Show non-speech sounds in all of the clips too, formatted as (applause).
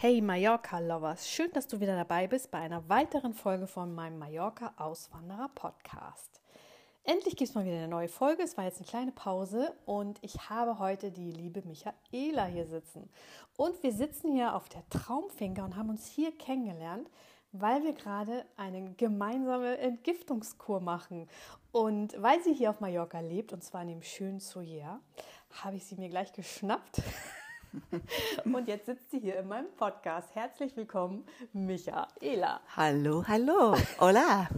Hey Mallorca-Lovers, schön, dass du wieder dabei bist bei einer weiteren Folge von meinem Mallorca-Auswanderer-Podcast. Endlich gibt es mal wieder eine neue Folge. Es war jetzt eine kleine Pause und ich habe heute die liebe Michaela hier sitzen. Und wir sitzen hier auf der Traumfinger und haben uns hier kennengelernt, weil wir gerade eine gemeinsame Entgiftungskur machen. Und weil sie hier auf Mallorca lebt, und zwar in dem schönen Soyer, habe ich sie mir gleich geschnappt. (laughs) (laughs) Und jetzt sitzt sie hier in meinem Podcast. Herzlich willkommen, Michaela. Hallo, hallo, hola.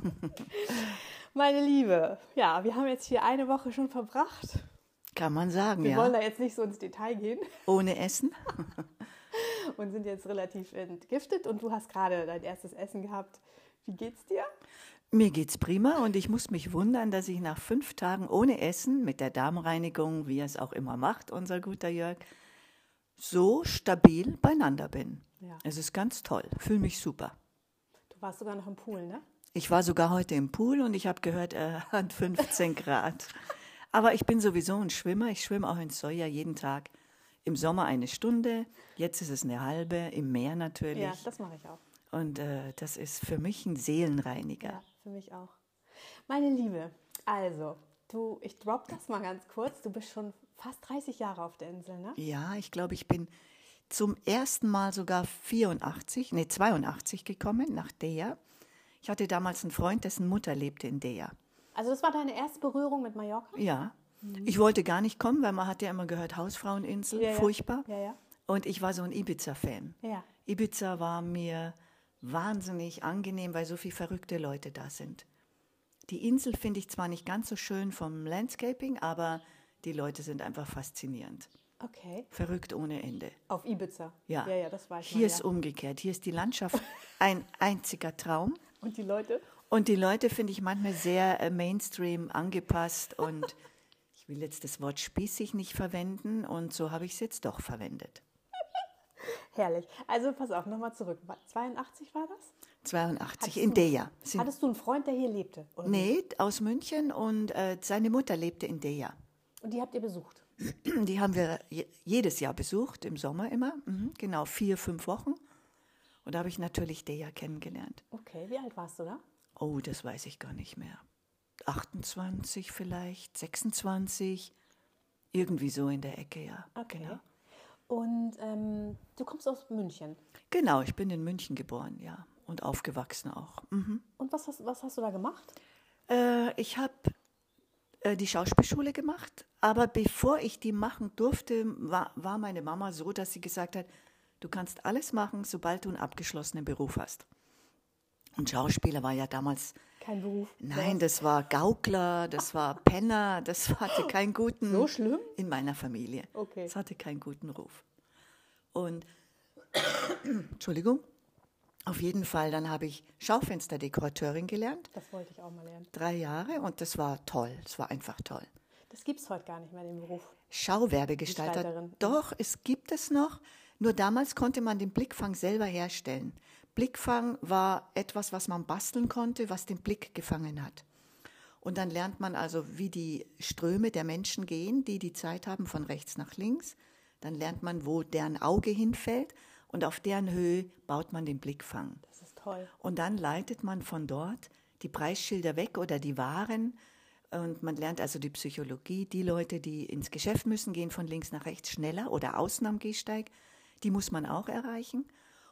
(laughs) Meine Liebe, ja, wir haben jetzt hier eine Woche schon verbracht. Kann man sagen, Wir ja. wollen da jetzt nicht so ins Detail gehen Ohne Essen? (laughs) und sind jetzt relativ entgiftet. Und du hast gerade dein erstes Essen gehabt. Wie geht's dir? Mir geht's prima und ich muss mich wundern, dass ich nach fünf Tagen ohne Essen mit der Darmreinigung, wie er es auch immer macht, unser guter Jörg, so stabil beieinander bin. Ja. Es ist ganz toll, fühle mich super. Du warst sogar noch im Pool, ne? Ich war sogar heute im Pool und ich habe gehört, er (laughs) hat 15 Grad. Aber ich bin sowieso ein Schwimmer. Ich schwimme auch in Soja jeden Tag. Im Sommer eine Stunde, jetzt ist es eine halbe, im Meer natürlich. Ja, das mache ich auch. Und äh, das ist für mich ein Seelenreiniger. Ja, für mich auch. Meine Liebe, also, du, ich drop das mal ganz kurz. Du bist schon fast 30 Jahre auf der Insel, ne? Ja, ich glaube, ich bin zum ersten Mal sogar 84, nee, 82 gekommen nach Dea. Ich hatte damals einen Freund, dessen Mutter lebte in Dea. Also, das war deine erste Berührung mit Mallorca? Ja. Ich wollte gar nicht kommen, weil man hat ja immer gehört, Hausfraueninsel, Ja, furchtbar. Ja, ja. Und ich war so ein Ibiza-Fan. Ja. Ibiza war mir wahnsinnig angenehm, weil so viele verrückte Leute da sind. Die Insel finde ich zwar nicht ganz so schön vom Landscaping, aber die Leute sind einfach faszinierend. Okay. Verrückt ohne Ende. Auf Ibiza. Ja, Ja, ja, das weiß Hier man, ist ja. umgekehrt. Hier ist die Landschaft (laughs) ein einziger Traum. Und die Leute? Und die Leute finde ich manchmal sehr äh, Mainstream angepasst und (laughs) ich will jetzt das Wort spießig nicht verwenden und so habe ich es jetzt doch verwendet. (laughs) Herrlich. Also, pass auf, nochmal zurück. Wa- 82 war das? 82 Hattest in. Sind, Hattest du einen Freund, der hier lebte? Oder nee, aus München und äh, seine Mutter lebte in Dea. Und die habt ihr besucht? (clears throat) Die haben wir je- jedes Jahr besucht, im Sommer immer. Mhm, genau, vier, fünf Wochen. Und da habe ich natürlich Dea kennengelernt. Okay, wie alt warst du da? Oh, das weiß ich gar nicht mehr. 28 vielleicht, 26, irgendwie so in der Ecke, ja. Okay. Genau. Und ähm, du kommst aus München. genau, ich bin in München geboren, ja. Und aufgewachsen auch. Mhm. Und was hast, was hast du da gemacht? Äh, ich habe die Schauspielschule gemacht, aber bevor ich die machen durfte, war, war meine Mama so, dass sie gesagt hat, du kannst alles machen, sobald du einen abgeschlossenen Beruf hast. Und Schauspieler war ja damals Kein Beruf. Nein, das war Gaukler, das war Penner, das hatte keinen guten. So schlimm? In meiner Familie. Okay. Das hatte keinen guten Ruf. Und, (coughs) Entschuldigung, auf jeden Fall, dann habe ich Schaufensterdekorateurin gelernt, Das wollte ich auch mal lernen. drei Jahre, und das war toll, es war einfach toll. Das gibt es heute gar nicht mehr, den Beruf. Schauwerbegestalter. Doch, es gibt es noch. Nur damals konnte man den Blickfang selber herstellen. Blickfang war etwas, was man basteln konnte, was den Blick gefangen hat. Und dann lernt man also, wie die Ströme der Menschen gehen, die die Zeit haben von rechts nach links. Dann lernt man, wo deren Auge hinfällt und auf deren Höhe baut man den Blickfang. Das ist toll. Und dann leitet man von dort die Preisschilder weg oder die Waren. Und man lernt also die Psychologie. Die Leute, die ins Geschäft müssen, gehen von links nach rechts schneller oder außen am Gehsteig. Die muss man auch erreichen.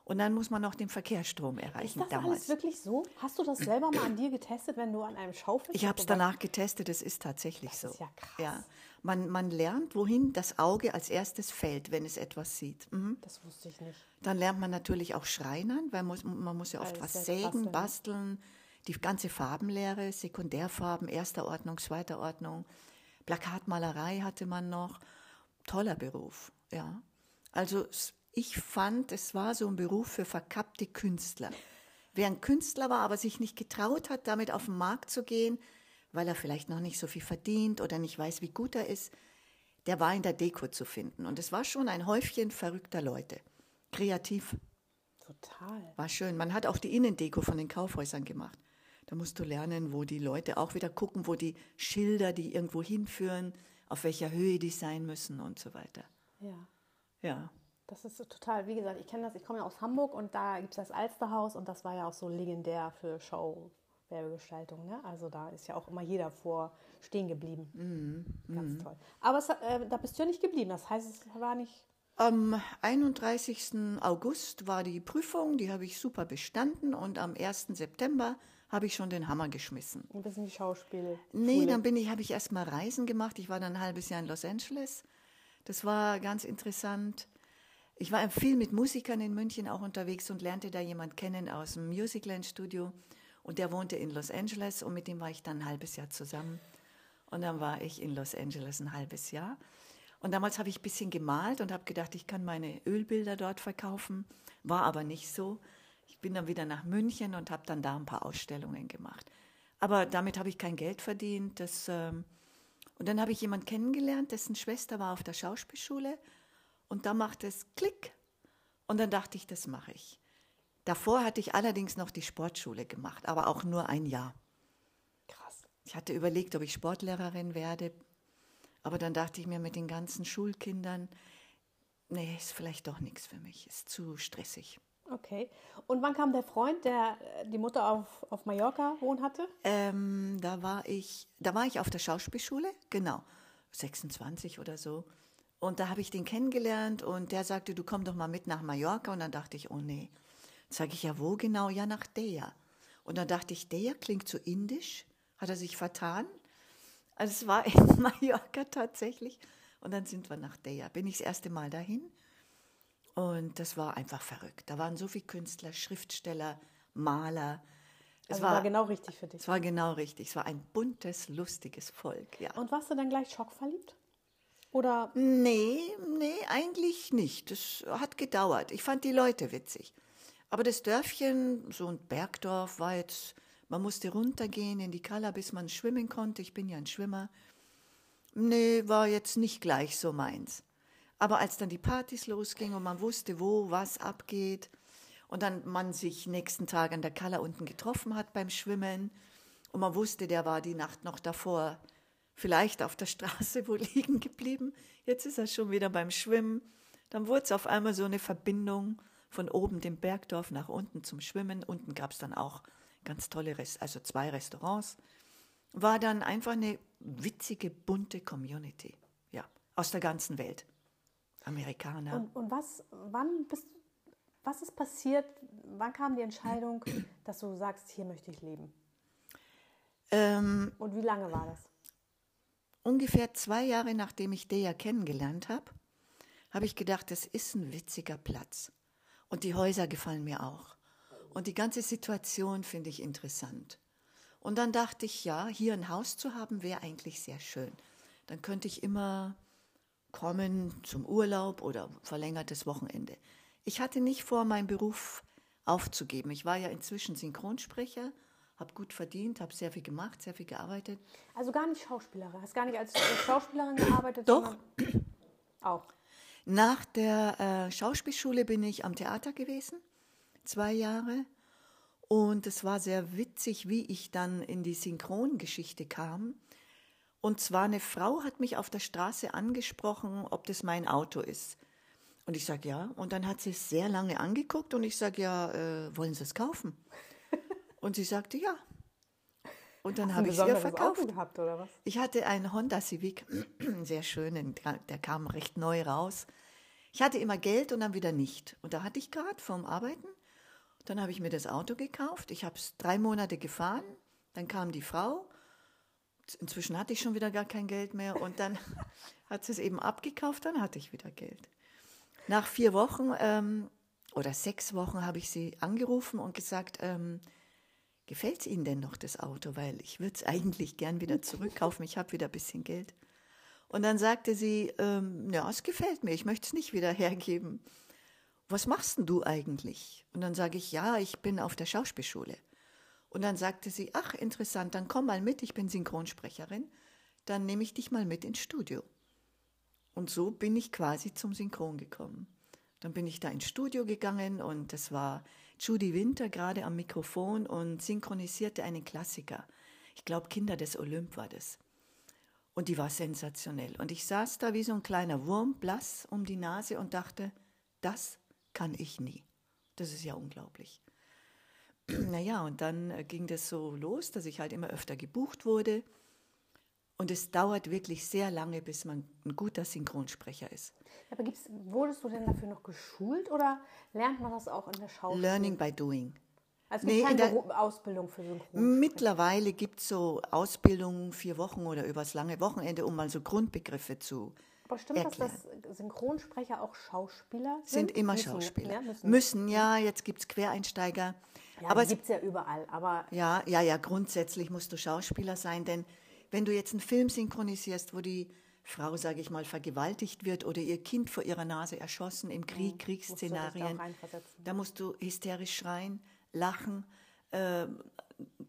Und dann muss man auch den Verkehrsstrom Ist erreichen das alles damals. wirklich so? Hast du das selber mal an dir getestet, wenn du an einem Schaufenster Ich habe es danach getestet, es ist tatsächlich Das so. ist ja krass. Ja. Man, man lernt, wohin das Auge als erstes fällt, wenn es etwas sieht. Mhm. Das wusste ich nicht. Dann lernt man natürlich auch Schreinern, weil muss, man muss ja oft Alles was sägen, basteln, ne? basteln. Die ganze Farbenlehre, Sekundärfarben, erster Ordnung, zweiter Ordnung. Plakatmalerei hatte man noch. Toller Beruf, ja. Also ich fand, es war so ein Beruf für verkappte Künstler. wer ein Künstler war, aber sich nicht getraut hat, damit auf den Markt zu gehen, weil er vielleicht noch nicht so viel verdient oder nicht weiß, wie gut er ist, der war in der Deko zu finden. Und es war schon ein Häufchen verrückter Leute. Kreativ. Total. War schön. Man hat auch die Innendeko von den Kaufhäusern gemacht. Da musst du lernen, wo die Leute auch wieder gucken, wo die Schilder, die irgendwo hinführen, auf welcher Höhe die sein müssen und so weiter. Ja. Ja. Das ist so total, wie gesagt, ich kenne das, ich komme ja aus Hamburg und da gibt es das Alsterhaus und das war ja auch so legendär für Show-Werbegestaltung. Ne? Also da ist ja auch immer jeder vor stehen geblieben. Mhm. Ganz toll. Aber es, äh, da bist du ja nicht geblieben, das heißt, es war nicht. Am 31. August war die Prüfung, die habe ich super bestanden und am 1. September habe ich schon den Hammer geschmissen. Ein bisschen die Schauspiel. Nee, dann bin ich, habe ich erst mal Reisen gemacht. Ich war dann ein halbes Jahr in Los Angeles. Das war ganz interessant. Ich war viel mit Musikern in München auch unterwegs und lernte da jemand kennen aus dem Musicland Studio. Und der wohnte in Los Angeles und mit dem war ich dann ein halbes Jahr zusammen. Und dann war ich in Los Angeles ein halbes Jahr. Und damals habe ich ein bisschen gemalt und habe gedacht, ich kann meine Ölbilder dort verkaufen. War aber nicht so. Ich bin dann wieder nach München und habe dann da ein paar Ausstellungen gemacht. Aber damit habe ich kein Geld verdient. Das, ähm und dann habe ich jemanden kennengelernt, dessen Schwester war auf der Schauspielschule. Und da machte es Klick. Und dann dachte ich, das mache ich. Davor hatte ich allerdings noch die Sportschule gemacht, aber auch nur ein Jahr. Krass. Ich hatte überlegt, ob ich Sportlehrerin werde, aber dann dachte ich mir mit den ganzen Schulkindern, nee, ist vielleicht doch nichts für mich, ist zu stressig. Okay. Und wann kam der Freund, der äh, die Mutter auf, auf Mallorca wohnen hatte? Ähm, da war ich, da war ich auf der Schauspielschule, genau, 26 oder so. Und da habe ich den kennengelernt und der sagte, du komm doch mal mit nach Mallorca. Und dann dachte ich, oh nee. Sage ich, ja, wo genau? Ja, nach Deja. Und dann dachte ich, Deja klingt so indisch. Hat er sich vertan? Also es war (laughs) in Mallorca tatsächlich. Und dann sind wir nach Deja. Bin ich das erste Mal dahin. Und das war einfach verrückt. Da waren so viele Künstler, Schriftsteller, Maler. Es Also war, genau richtig für dich. es war genau richtig. Es war ein buntes, lustiges Volk, ja. Und warst du dann gleich schockverliebt? Oder Nee, nee, eigentlich nicht. Das hat gedauert. Ich fand die Leute witzig. Aber das Dörfchen, so ein Bergdorf, war jetzt, man musste runtergehen in die Kalla, bis man schwimmen konnte. Ich bin ja ein Schwimmer. Nee, war jetzt nicht gleich so meins. Aber als dann die Partys losgingen und man wusste, wo was abgeht und dann man sich nächsten Tag an der Kalla unten getroffen hat beim Schwimmen und man wusste, der war die Nacht noch davor vielleicht auf der Straße (laughs) wo liegen geblieben. Jetzt ist er schon wieder beim Schwimmen. Dann wurde es auf einmal so eine Verbindung von oben dem Bergdorf nach unten zum Schwimmen. Unten gab es dann auch ganz tolle, Rest also zwei Restaurants. War dann einfach eine witzige, bunte Community. Ja, aus der ganzen Welt. Amerikaner. und, und was, wann bist was ist passiert? Wann kam die Entscheidung, dass du sagst, hier möchte ich leben? ähm, Und wie lange war das? ungefähr zwei Jahre nachdem ich Deja kennengelernt habe, habe ich gedacht, das ist ein witziger Platz. Und die Häuser gefallen mir auch. Und die ganze Situation finde ich interessant. Und dann dachte ich, ja, hier ein Haus zu haben, wäre eigentlich sehr schön. Dann könnte ich immer kommen zum Urlaub oder verlängertes Wochenende. Ich hatte nicht vor, meinen Beruf aufzugeben. Ich war ja inzwischen Synchronsprecher, habe gut verdient, habe sehr viel gemacht, sehr viel gearbeitet. Also gar nicht Schauspielerin. Hast gar nicht als Schauspielerin gearbeitet? Doch. Auch. Nach der äh, Schauspielschule bin ich am Theater gewesen, zwei Jahre. Und es war sehr witzig, wie ich dann in die Synchrongeschichte kam. Und zwar eine Frau hat mich auf der Straße angesprochen, ob das mein Auto ist. Und ich sage ja. Und dann hat sie es sehr lange angeguckt und ich sage ja, äh, wollen Sie es kaufen? (laughs) Und sie sagte ja. Und dann habe ich es ihr verkauft. Auto gehabt oder was? Ich hatte einen Honda Civic, (clears throat) sehr schön, der kam recht neu raus. Ich hatte immer Geld und dann wieder nicht. Und da hatte ich gerade vom Arbeiten. Dann habe ich mir das Auto gekauft. Ich habe es drei Monate gefahren. Dann kam die Frau. Inzwischen hatte ich schon wieder gar kein Geld mehr. Und dann (laughs) hat sie es eben abgekauft. Dann hatte ich wieder Geld. Nach vier Wochen ähm, oder sechs Wochen habe ich sie angerufen und gesagt, ähm, gefällt es Ihnen denn noch das Auto? Weil ich würde es eigentlich gern wieder zurückkaufen. Ich habe wieder ein bisschen Geld. Und dann sagte sie, ähm, ja, es gefällt mir, ich möchte es nicht wieder (laughs) hergeben. was machst denn du eigentlich? Und dann sage ich, ja, ich bin auf der Schauspielschule. Und dann sagte sie, ach, interessant, dann komm mal mit, ich bin Synchronsprecherin, dann nehme ich dich mal mit ins Studio. Und so bin ich quasi zum Synchron gekommen. Dann bin ich da ins Studio gegangen und das war Judy Winter gerade am Mikrofon und synchronisierte einen Klassiker. Ich glaube, Kinder des Olymp war das. Und die war sensationell. Und ich saß da wie so ein kleiner Wurm, blass um die Nase und dachte, das kann ich nie. Das ist ja unglaublich. (clears throat) Naja, und dann äh, ging das so los, dass ich halt immer öfter gebucht wurde. Und es dauert wirklich sehr lange, bis man ein guter Synchronsprecher ist. Aber gibt's, wurdest du denn dafür noch geschult oder lernt man das auch in der Schauspiel? Learning by doing. Also Nee, in keine der- Ausbildung für Synchronsprecher. Mittlerweile gibt es so Ausbildungen, vier Wochen oder übers lange Wochenende, um mal so Grundbegriffe zu Aber stimmt das, erklären. dass Synchronsprecher auch Schauspieler sind? sind immer Müssen- Schauspieler. Ja, müssen. müssen, ja, jetzt gibt es Quereinsteiger. Ja, aber es, gibt es ja überall. Aber ja, ja, ja, grundsätzlich musst du Schauspieler sein, denn wenn du jetzt einen Film synchronisierst, wo die Frau, sage ich mal, vergewaltigt wird oder ihr Kind vor ihrer Nase erschossen im Krieg, da Kriegsszenarien, da musst du hysterisch schreien, lachen, äh,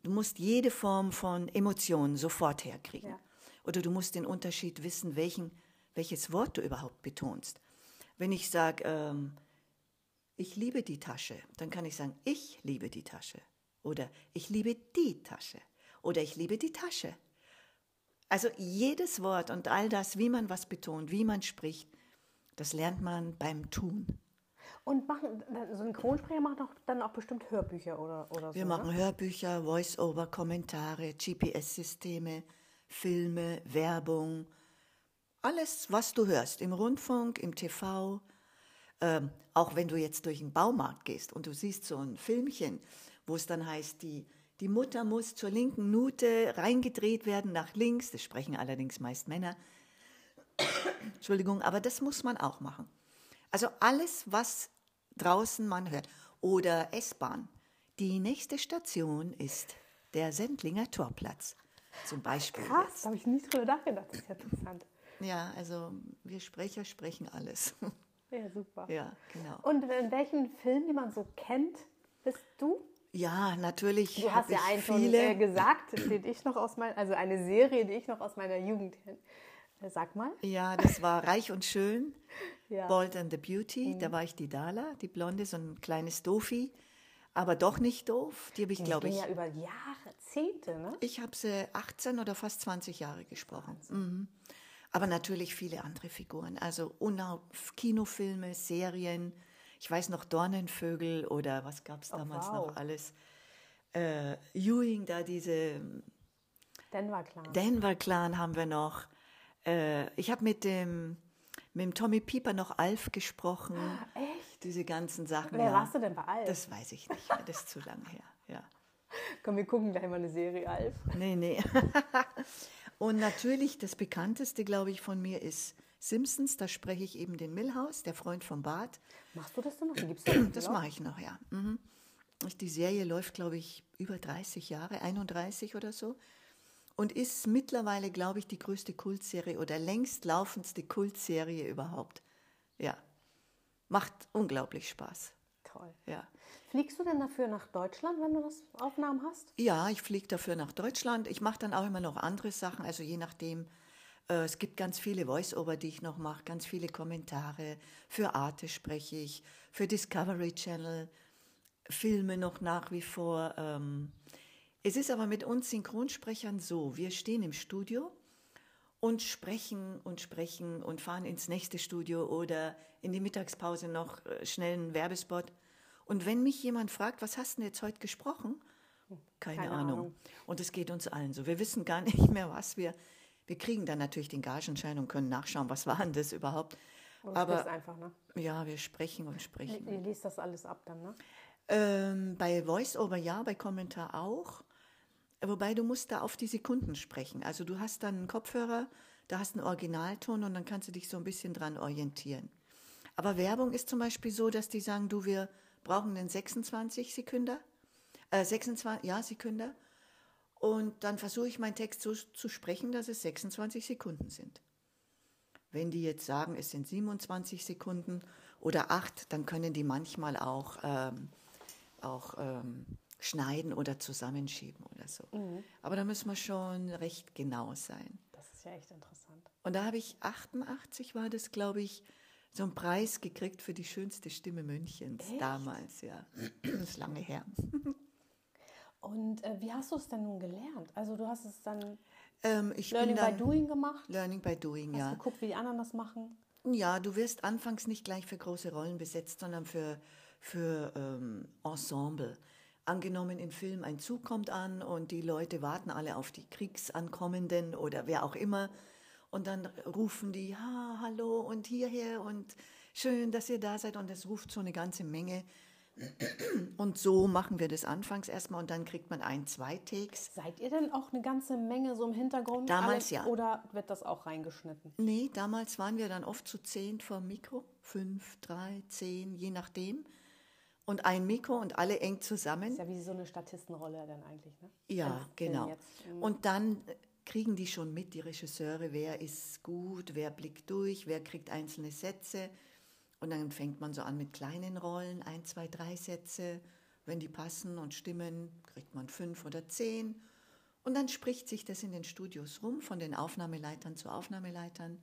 du musst jede Form von Emotionen sofort herkriegen. Ja. Oder du musst den Unterschied wissen, welchen, welches Wort du überhaupt betonst. Wenn ich sage, ähm, ich liebe die Tasche, dann kann ich sagen, ich liebe die Tasche. Oder ich liebe die Tasche. Oder ich liebe die Tasche. Also jedes Wort und all das, wie man was betont, wie man spricht, das lernt man beim Tun. Und machen, Synchronsprecher machen auch dann auch bestimmt Hörbücher oder, oder so. Wir ne? machen Hörbücher, Voice-over, Kommentare, GPS-Systeme, Filme, Werbung, alles, was du hörst, im Rundfunk, im TV. Ähm, auch wenn du jetzt durch den Baumarkt gehst und du siehst so ein Filmchen, wo es dann heißt, die, die Mutter muss zur linken Nute reingedreht werden nach links, das sprechen allerdings meist Männer. (coughs) Entschuldigung, aber das muss man auch machen. Also alles, was draußen man hört. Oder S-Bahn. Die nächste Station ist der Sendlinger Torplatz. Zum Beispiel. Krass, habe ich nicht drüber nachgedacht. Das ist ja interessant. Ja, also wir Sprecher sprechen alles. Ja, super. ja, genau. Und in welchen Film, die man so kennt, bist du? Ja, natürlich. Du hast ja einen schon äh, gesagt, den ich noch aus meiner, also eine Serie, die ich noch aus meiner Jugend kenne. Äh, Sag mal. Ja, das war Reich und Schön. (laughs) Ja. Mhm. Bold and the Beauty. Da war ich die Dala, die Blonde, so ein kleines Dofi. Aber doch nicht doof. Die habe ich, glaube ich. ja über Jahrzehnte, ne? Ich habe sie 18 oder fast 20 Jahre gesprochen. Mhm. Aber natürlich viele andere Figuren. Also Kinofilme, Serien. Ich weiß noch Dornenvögel oder was gab es damals Oh, wow. noch alles. Äh, Ewing, da diese Denver klar. Denver Clan haben wir noch. Äh, ich habe mit dem, mit dem Tommy Pieper noch Alf gesprochen. Echt? Diese ganzen Sachen. Wer ja. warst du denn bei Alf? Das weiß ich nicht mehr. Das ist zu lange her. Ja. (laughs) Komm, wir gucken gleich mal eine Serie, Alf. Nee, nee. (laughs) Und natürlich das bekannteste, glaube ich, von mir ist Simpsons. Da spreche ich eben den Milhouse, der Freund von Bart. Machst du das denn noch? Gibt's (clears throat) noch, Das mache ich noch, ja. Mhm. Die Serie läuft, glaube ich, über 30 Jahre, 31 oder so. Und ist mittlerweile, glaube ich, die größte Kultserie oder längst laufendste Kultserie überhaupt. Ja. Macht unglaublich Spaß. Toll. Ja. Fliegst du denn dafür nach Deutschland, wenn du das Aufnahmen hast? Ja, ich fliege dafür nach Deutschland. Ich mache dann auch immer noch andere Sachen, also je nachdem. Äh, es gibt ganz viele Voice-Over, die ich noch mache, ganz viele Kommentare. Für Arte spreche ich, für Discovery Channel, Filme noch nach wie vor. Ähm. Es ist aber mit uns Synchronsprechern so, wir stehen im Studio und sprechen und sprechen und fahren ins nächste Studio oder in die Mittagspause noch äh, schnell einen Werbespot. Und wenn mich jemand fragt, was hast du jetzt heute gesprochen? Keine, Keine Ahnung. Ahnung. Und es geht uns allen so. Wir wissen gar (laughs) nicht mehr, was wir. Wir kriegen dann natürlich den Gagenschein und können nachschauen, was war denn das überhaupt. Sprichst Aber einfach, ne? ja, wir sprechen und sprechen. Ihr liest das alles ab dann, ne? Ähm, bei Voice-Over ja, bei Kommentar auch. Wobei du musst da auf die Sekunden sprechen. Also du hast dann einen Kopfhörer, da hast einen Originalton und dann kannst du dich so ein bisschen dran orientieren. Aber Werbung ist zum Beispiel so, dass die sagen, du, wir brauchen einen 26 Sekunden, äh, 26, ja, Sekunden. Und dann versuche ich meinen Text so zu sprechen, dass es 26 Sekunden sind. Wenn die jetzt sagen, es sind 27 Sekunden oder acht, dann können die manchmal auch, ähm, auch ähm, schneiden oder zusammenschieben oder so. Mhm. Aber da müssen wir schon recht genau sein. Das ist ja echt interessant. Und da habe ich 88 war das, glaube ich, so einen Preis gekriegt für die schönste Stimme Münchens Echt? damals, ja. Das ist lange her. (laughs) Und äh, wie hast du es denn nun gelernt? Also du hast es dann Ähm, Learning dann, by Doing gemacht? Learning by Doing, Hast ja. geguckt, wie die anderen das machen? Ja, du wirst anfangs nicht gleich für große Rollen besetzt, sondern für, für ähm, Ensemble. Angenommen, im Film ein Zug kommt an und die Leute warten alle auf die Kriegsankommenden oder wer auch immer. Und dann rufen die, ha, hallo und hierher und schön, dass ihr da seid. Und es ruft so eine ganze Menge. Und so machen wir das anfangs erstmal und dann kriegt man ein, zwei Takes. Seid ihr denn auch eine ganze Menge so im Hintergrund? Damals ja. Oder wird das auch reingeschnitten? Nee, damals waren wir dann oft zu zehn vor Mikro. Fünf, drei, zehn, je nachdem. Und ein Mikro und alle eng zusammen. Ist ja wie so eine Statistenrolle dann eigentlich, ne? Ja, Im genau. jetzt. Mhm. Und dann äh, kriegen die schon mit, die Regisseure, wer ist gut, wer blickt durch, wer kriegt einzelne Sätze. Und dann fängt man so an mit kleinen Rollen, ein, zwei, drei Sätze. Wenn die passen und stimmen, kriegt man fünf oder zehn. Und dann spricht sich das in den Studios rum, von den Aufnahmeleitern zu Aufnahmeleitern.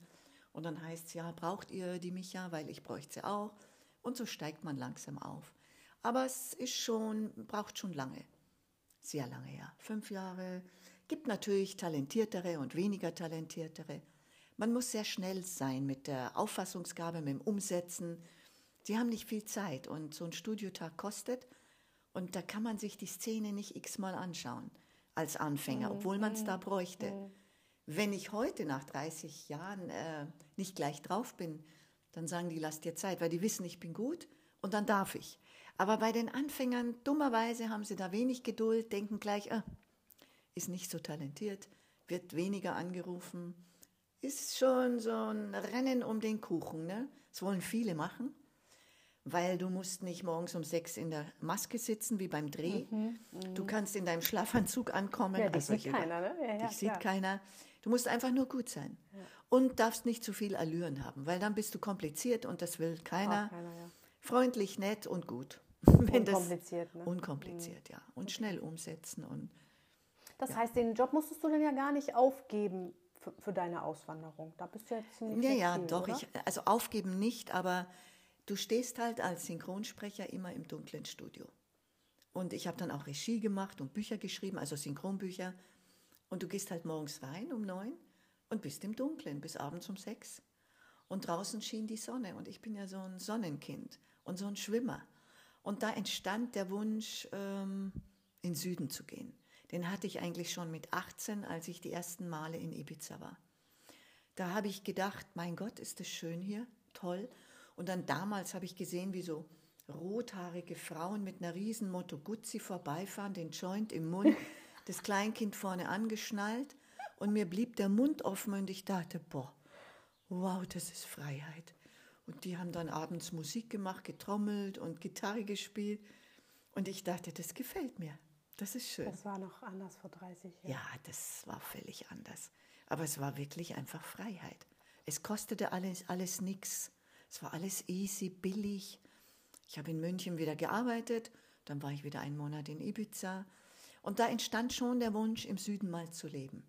Und dann heißt es, ja, braucht ihr die Micha, weil ich bräuchte sie auch. Und so steigt man langsam auf. Aber es ist schon, braucht schon lange. Sehr lange, ja. Fünf Jahre. Gibt natürlich talentiertere und weniger talentiertere. Man muss sehr schnell sein mit der Auffassungsgabe, mit dem Umsetzen. Sie haben nicht viel Zeit und so ein Studiotag kostet. Und da kann man sich die Szene nicht x-mal anschauen als Anfänger, obwohl man es da bräuchte. Wenn ich heute nach 30 Jahren äh, nicht gleich drauf bin, dann sagen die, lass dir Zeit, weil die wissen, ich bin gut und dann darf ich. Aber bei den Anfängern, dummerweise haben sie da wenig Geduld, denken gleich, ah, ist nicht so talentiert, wird weniger angerufen. Ist schon so ein Rennen um den Kuchen. Ne? Das wollen viele machen, weil du musst nicht morgens um sechs in der Maske sitzen wie beim Dreh. Du kannst in deinem Schlafanzug ankommen. Mhm, Ja, dich Also sieht ich- keiner, ne? Ja, ja, dich sieht keiner. Du musst einfach nur gut sein. Und darfst nicht zu viel Allüren haben, weil dann bist du kompliziert und das will keiner. Keiner, ja. Freundlich, nett und gut. (laughs) Wenn das- Unkompliziert, ne? Unkompliziert, ja. Und schnell umsetzen. Und Das heißt, den Job musstest du denn ja gar nicht aufgeben für, für deine Auswanderung. Da bist du ja ziemlich ja, ja, flexibel, doch. Ich, also aufgeben nicht, aber du stehst halt als Synchronsprecher immer im dunklen Studio. Und ich habe dann auch Regie gemacht und Bücher geschrieben, also Synchronbücher. Und du gehst halt morgens rein um neun und bist im Dunkeln bis abends um sechs. Und draußen schien die Sonne und ich bin ja so ein Sonnenkind und so ein Schwimmer. Und da entstand der Wunsch, ähm, in den Süden zu gehen. Den hatte ich eigentlich schon mit 18, als ich die ersten Male in Ibiza war. Da habe ich gedacht, mein Gott, ist das schön hier, toll. Und dann damals habe ich gesehen, wie so rothaarige Frauen mit einer riesen Motto Guzzi vorbeifahren, den Joint im Mund, (laughs) das Kleinkind vorne angeschnallt und mir blieb der Mund offen und ich dachte, boah, wow, das ist Freiheit. Und die haben dann abends Musik gemacht, getrommelt und Gitarre gespielt und ich dachte, das gefällt mir, das ist schön. Das war noch anders vor 30 Jahren. Ja, das war völlig anders. Aber es war wirklich einfach Freiheit. Es kostete alles, alles nichts. Es war alles easy, billig. Ich habe in München wieder gearbeitet, dann war ich wieder einen Monat in Ibiza. Und da entstand schon der Wunsch, im Süden mal zu leben.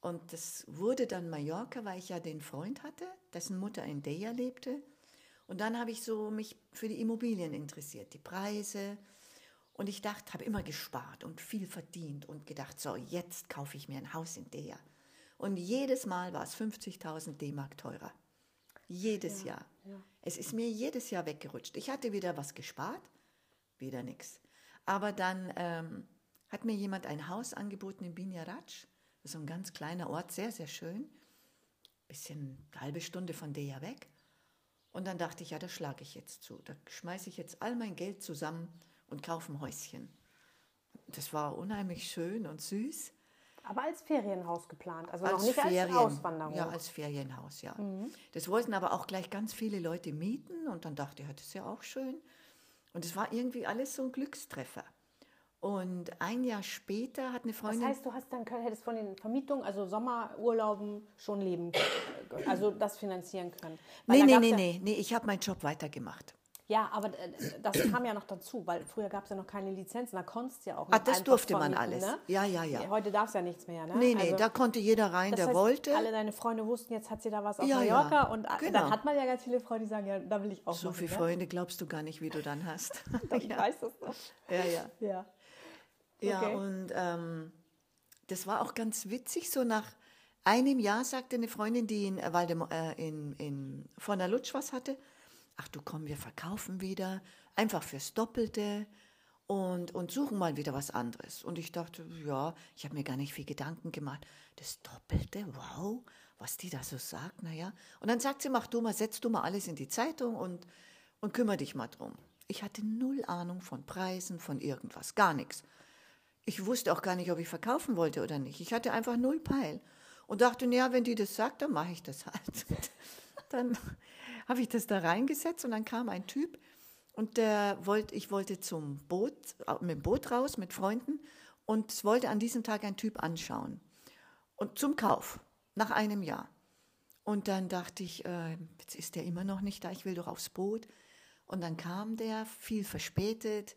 Und das wurde dann Mallorca, weil ich ja den Freund hatte, dessen Mutter in Deja lebte. Und dann habe ich so mich für die Immobilien interessiert, die Preise. Und ich dachte, habe immer gespart und viel verdient und gedacht, so, jetzt kaufe ich mir ein Haus in Deja. Und jedes Mal war es 50.000 D-Mark teurer. Jedes Jahr. Es ist mir jedes Jahr weggerutscht. Ich hatte wieder was gespart, wieder nichts. Aber dann ähm, hat mir jemand ein Haus angeboten in Binjarac. Das ist so ein ganz kleiner Ort, sehr, sehr schön. Bisschen eine halbe Stunde von Deja weg. Und dann dachte ich, ja, da schlage ich jetzt zu. Da schmeiße ich jetzt all mein Geld zusammen und kaufe ein Häuschen. Das war unheimlich schön und süß. Aber als Ferienhaus geplant, also Als noch nicht Ferien, als Auswanderung. Ja, als Ferienhaus, ja. Das wollten aber auch gleich ganz viele Leute mieten und dann dachte ich, das ist ja auch schön. Und es war irgendwie alles so ein Glückstreffer. Und ein Jahr später hat eine Das Freundin. heißt, du hast dann hättest von den Vermietungen, also Sommerurlauben, schon leben können, also das finanzieren können. Weil nee, nee, nee, ja, nee, nee, ich habe meinen Job weitergemacht. Ja, aber äh, das kam ja noch dazu, weil früher gab es ja noch keine Lizenzen, da konntest du ja auch Ah, nicht das einfach durfte man alles. Ne? Ja, ja, ja. Heute darf es ja nichts mehr, ne? Nee, nee, Also, da konnte jeder rein, das der heißt, wollte. Alle deine Freunde wussten, jetzt hat sie da was auf Ja, ja, Mallorca und äh, genau. dann hat man ja ganz viele Freunde, die sagen, ja, da will ich auch So machen, viele ne? Freunde glaubst du gar nicht, wie du dann hast. (laughs) Ich (laughs) weiß das noch. ja, ja. Ja. Ja, Okay. und ähm, das war auch ganz witzig. So nach einem Jahr sagte eine Freundin, die in, Waldem äh, in, in von der Lutsch was hatte, ach du komm, wir verkaufen wieder, einfach fürs Doppelte und, und suchen mal wieder was anderes. Und ich dachte, ja, ich habe mir gar nicht viel Gedanken gemacht. Das Doppelte, wow, was die da so sagt, naja. Und dann sagt sie, mach du mal, setz du mal alles in die Zeitung und, und kümmere dich mal drum. Ich hatte null Ahnung von Preisen, von irgendwas, gar nichts. Ich wusste auch gar nicht, ob ich verkaufen wollte oder nicht. Ich hatte einfach null Peil und dachte, ja, wenn die das sagt, dann mache ich das halt. (laughs) dann (laughs) habe ich das da reingesetzt und dann kam ein Typ und der wollte, ich wollte zum Boot, mit dem Boot raus mit Freunden und es wollte an diesem Tag ein Typ anschauen und zum Kauf nach einem Jahr. Und dann dachte ich, äh, jetzt ist der immer noch nicht da, ich will doch aufs Boot. Und dann kam der, viel verspätet,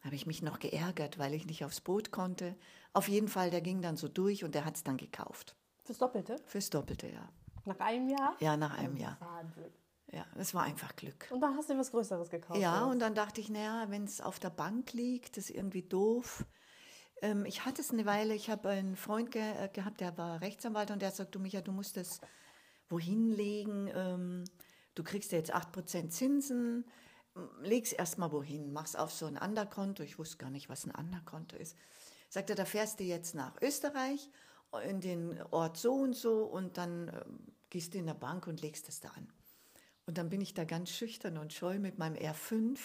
habe ich mich noch geärgert, weil ich nicht aufs Boot konnte. Auf jeden Fall, der ging dann so durch und der hat es dann gekauft. Fürs Doppelte? Fürs Doppelte, ja. Nach einem Jahr? Ja, nach einem Jahr. Wahnsinn. Ja, das war einfach Glück. Und dann hast du was Größeres gekauft. Ja, oder? und dann dachte ich, naja, wenn es auf der Bank liegt, das ist irgendwie doof. Ähm, ich hatte es eine Weile, ich habe einen Freund ge äh, gehabt, der war Rechtsanwalt und der sagt, du Micha, du musst das wohin legen, ähm, du kriegst ja jetzt 8% Zinsen, leg's erstmal wohin, mach's auf so ein Anderkonto, ich wusste gar nicht, was ein Anderkonto ist. Sagt er, da fährst du jetzt nach Österreich in den Ort so und so und dann ähm, gehst du in der Bank und legst es da an. Und dann bin ich da ganz schüchtern und scheu mit meinem R5,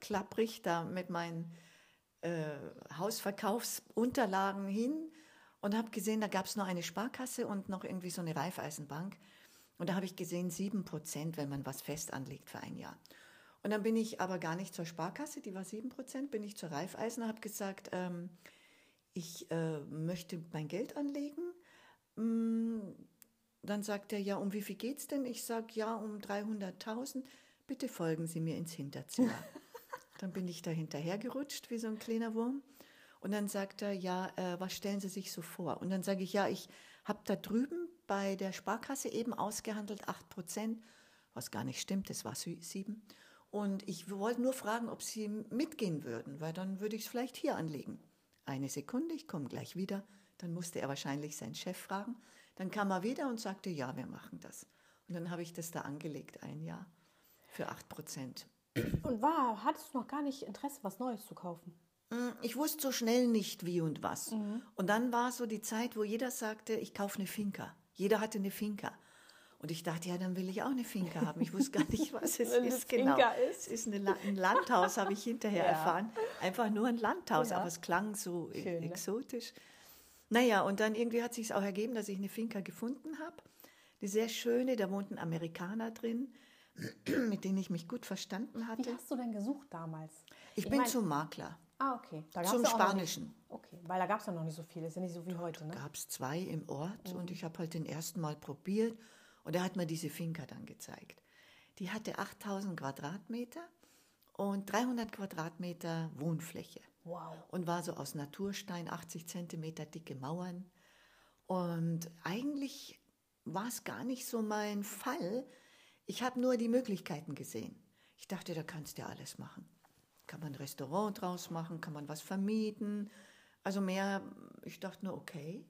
klapprig da mit meinen äh, Hausverkaufsunterlagen hin und habe gesehen, da gab es noch eine Sparkasse und noch irgendwie so eine Raiffeisenbank. Und da habe ich gesehen, 7%, wenn man was fest anlegt für ein Jahr. Und dann bin ich aber gar nicht zur Sparkasse, die war 7%, bin ich zur Raiffeisen und habe gesagt, ähm, ich äh, möchte mein Geld anlegen. Mm, Dann sagt er, ja, um wie viel geht's denn? Ich sage, ja, um 300.000. Bitte folgen Sie mir ins Hinterzimmer. (laughs) dann bin ich da hinterhergerutscht wie so ein kleiner Wurm. Und dann sagt er, ja, äh, was stellen Sie sich so vor? Und dann sage ich, ja, ich habe da drüben bei der Sparkasse eben ausgehandelt 8 Prozent, was gar nicht stimmt, das war sü- sieben. Und ich wollte nur fragen, ob Sie mitgehen würden, weil dann würde ich es vielleicht hier anlegen. Eine Sekunde, ich komme gleich wieder. Dann musste er wahrscheinlich seinen Chef fragen. Dann kam er wieder und sagte, ja, wir machen das. Und dann habe ich das da angelegt, ein Jahr, für 8 Prozent. Und war, hattest du noch gar nicht Interesse, was Neues zu kaufen? Mm, Ich wusste so schnell nicht, wie und was. Und dann war so die Zeit, wo jeder sagte, ich kaufe eine Finca. Jeder hatte eine Finca. Und ich dachte, ja, dann will ich auch eine Finca haben. Ich wusste gar nicht, was es (laughs) ist. Genau. Finca ist? Es ist eine, ein Landhaus, habe ich hinterher (laughs) Ja. erfahren. Einfach nur ein Landhaus, Ja. aber es klang so e- Schön, ne? exotisch. Naja, und dann irgendwie hat sich auch ergeben, dass ich eine Finca gefunden habe. Die sehr schöne, da wohnten Amerikaner drin, (clears throat) mit denen ich mich gut verstanden Wie hatte. hast du denn gesucht damals? Ich bin mein- zum Makler. Ah, okay. Zum Spanischen. Okay, weil da gab es ja noch nicht so viel. Ist ja nicht so wie heute, ne? gab es zwei im Ort Mhm. und ich habe halt den ersten Mal probiert und er hat mir diese Finca dann gezeigt. Die hatte 8000 Quadratmeter und 300 Quadratmeter Wohnfläche Wow. und war so aus Naturstein, 80 Zentimeter dicke Mauern. Und eigentlich war es gar nicht so mein Fall. Ich habe nur die Möglichkeiten gesehen. Ich dachte, da kannst du ja alles machen. Kann man ein Restaurant draus machen, kann man was vermieten. Also mehr, ich dachte nur, okay.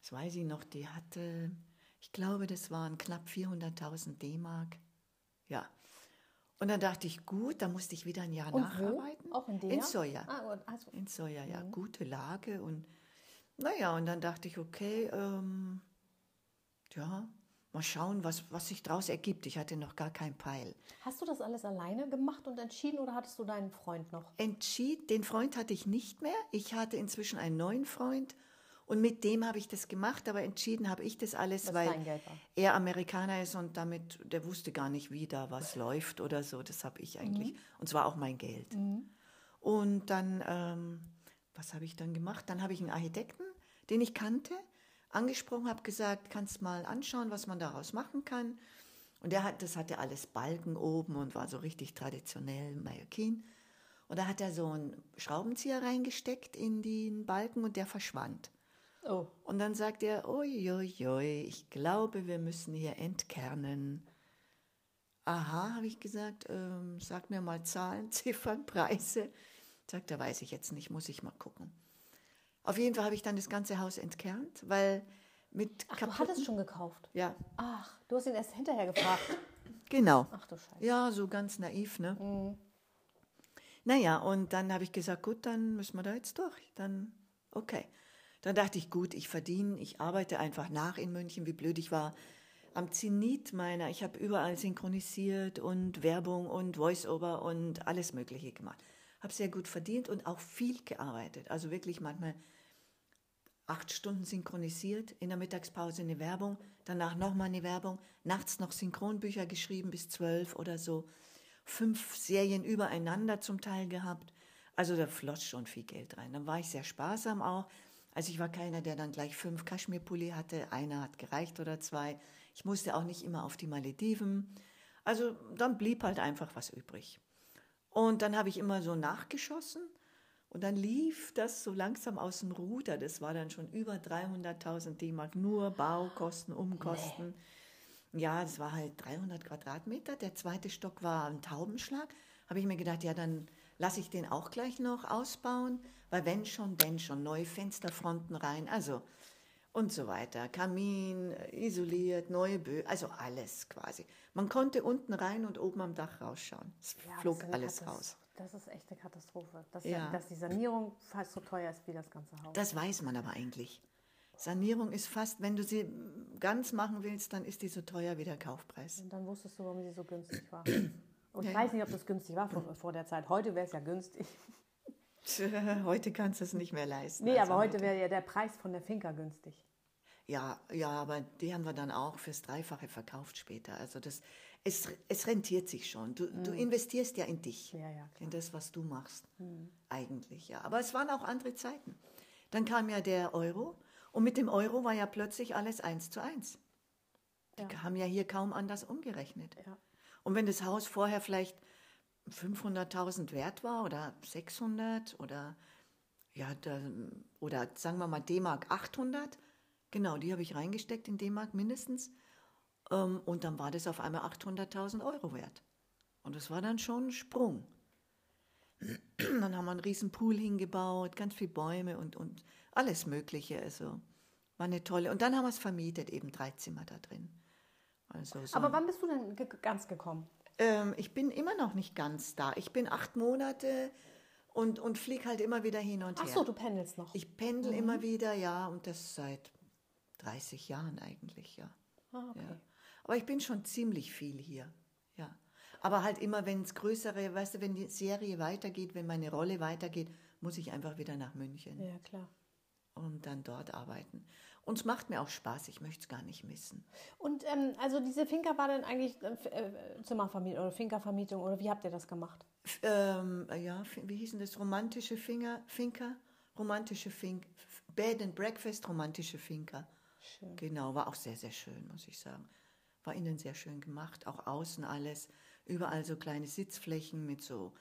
Das weiß ich noch, die hatte, ich glaube, das waren knapp 400.000 D-Mark. Ja. Und dann dachte ich, gut, da musste ich wieder ein Jahr Und nacharbeiten. wo? Auch in der? In Soja. Ah, also, In Soja, ja, gute Lage und naja, und dann dachte ich, okay, ähm, ja, mal schauen, was, was sich daraus ergibt. Ich hatte noch gar keinen Peil. hast du das alles alleine gemacht und entschieden oder hattest du deinen Freund noch? Entschied, den Freund hatte ich nicht mehr. Ich hatte inzwischen einen neuen Freund und mit dem habe ich das gemacht, aber entschieden habe ich das alles, Was weil er Amerikaner ist und damit, der wusste gar nicht, wie da was läuft oder so. Das habe ich eigentlich. Und zwar auch mein Geld. Und dann ähm, was habe ich dann gemacht? Dann habe ich einen Architekten, den ich kannte, angesprochen, habe gesagt, kannst mal anschauen, was man daraus machen kann. Und der hat, das hatte alles Balken oben und war so richtig traditionell Mallorquin. Und da hat er so einen Schraubenzieher reingesteckt in den Balken und der verschwand. Oh. Und dann sagt er, uiuiui, ich glaube, wir müssen hier entkernen. Aha, habe ich gesagt, ähm, sag mir mal Zahlen, (laughs) Ziffern, Preise. Sagt er, weiß ich jetzt nicht, muss ich mal gucken. Auf jeden Fall habe ich dann das ganze Haus entkernt, weil mit Ach, du hattest schon gekauft? Ja, Ach, du hast ihn erst hinterher gefragt. (coughs) genau. Ach du Scheiße. Ja, so ganz naiv, ne? Mhm. Naja, und dann habe ich gesagt, gut, dann müssen wir da jetzt durch. Dann, okay. Dann dachte ich, gut, ich verdiene, ich arbeite einfach nach in München, wie blöd ich war. Am Zenit meiner, ich habe überall synchronisiert und Werbung und Voice-Over und alles Mögliche gemacht. Habe sehr gut verdient und auch viel gearbeitet. Also wirklich manchmal acht Stunden synchronisiert, in der Mittagspause eine Werbung, danach nochmal eine Werbung, nachts noch Synchronbücher geschrieben bis zwölf oder so, fünf Serien übereinander zum Teil gehabt. Also da floss schon viel Geld rein. Dann war ich sehr sparsam auch. Also ich war keiner, der dann gleich fünf Kaschmirpulli hatte. Einer hat gereicht oder zwei. Ich musste auch nicht immer auf die Malediven. Also dann blieb halt einfach was übrig. Und dann habe ich immer so nachgeschossen und dann lief das so langsam aus dem Ruder. Das war dann schon über 300.000 D-Mark, nur Baukosten, Umkosten. Ja, das war halt 300 Quadratmeter. Der zweite Stock war ein Taubenschlag. Habe ich mir gedacht, ja, dann lasse ich den auch gleich noch ausbauen, weil wenn schon, denn schon, neue Fensterfronten rein, also und so weiter. Kamin, äh, isoliert, neue Böden, also alles quasi. Man konnte unten rein und oben am Dach rausschauen. Es Ja, flog alles Katast- raus. Das ist echt eine Katastrophe. Dass, Ja. dass die Sanierung fast so teuer ist wie das ganze Haus. Das weiß man aber eigentlich. Sanierung ist fast, wenn du sie ganz machen willst, dann ist die so teuer wie der Kaufpreis. Und dann wusstest du, warum sie so günstig war. Und ich weiß nicht, ob das günstig war vor, vor der Zeit. Heute wäre es ja günstig. (laughs) Heute kannst du es nicht mehr leisten. Nee, Also aber heute wäre ja der Preis von der Finca günstig. Ja, ja, aber die haben wir dann auch fürs Dreifache verkauft später. Also das, es, es rentiert sich schon. Du, du investierst ja in dich, Ja, ja, in das, was du machst. Eigentlich, ja. Aber es waren auch andere Zeiten. Dann kam ja der Euro und mit dem Euro war ja plötzlich alles eins zu eins. Die Ja. haben ja hier kaum anders umgerechnet. Ja. Und wenn das Haus vorher vielleicht 500.000 wert war oder 600 oder ja, da, oder sagen wir mal D-Mark 800, genau, die habe ich reingesteckt in D-Mark mindestens. Ähm, und dann war das auf einmal 800.000 Euro wert. Und das war dann schon ein Sprung. (clears throat) Dann haben wir einen riesen Pool hingebaut, ganz viele Bäume und, und alles Mögliche. Also war eine tolle. Und dann haben wir es vermietet, eben drei Zimmer da drin. Also so Aber wann bist du denn ge ganz gekommen? ähm, ich bin immer noch nicht ganz da. Ich bin acht Monate und, und fliege halt immer wieder hin und Ach her. so, du pendelst noch. Ich pendel immer wieder, ja, und das seit 30 Jahren eigentlich, ja. ah, okay. ja. Aber ich bin schon ziemlich viel hier, ja. Aber halt immer, wenn es größere, weißt du, wenn die Serie weitergeht, wenn meine Rolle weitergeht, muss ich einfach wieder nach München Ja, klar. und dann dort arbeiten. Und es macht mir auch Spaß, ich möchte es gar nicht missen. Und ähm, also diese Finca war dann eigentlich äh, äh, Zimmervermietung oder Finca-Vermietung oder wie habt ihr das gemacht? F- Ähm, ja, wie hießen das? Romantische Finger, Finker? Romantische Fink, F- Bed and Breakfast, romantische Finker. Schön. Genau, war auch sehr, sehr schön, muss ich sagen. War innen sehr schön gemacht, auch außen alles. Überall so kleine Sitzflächen mit so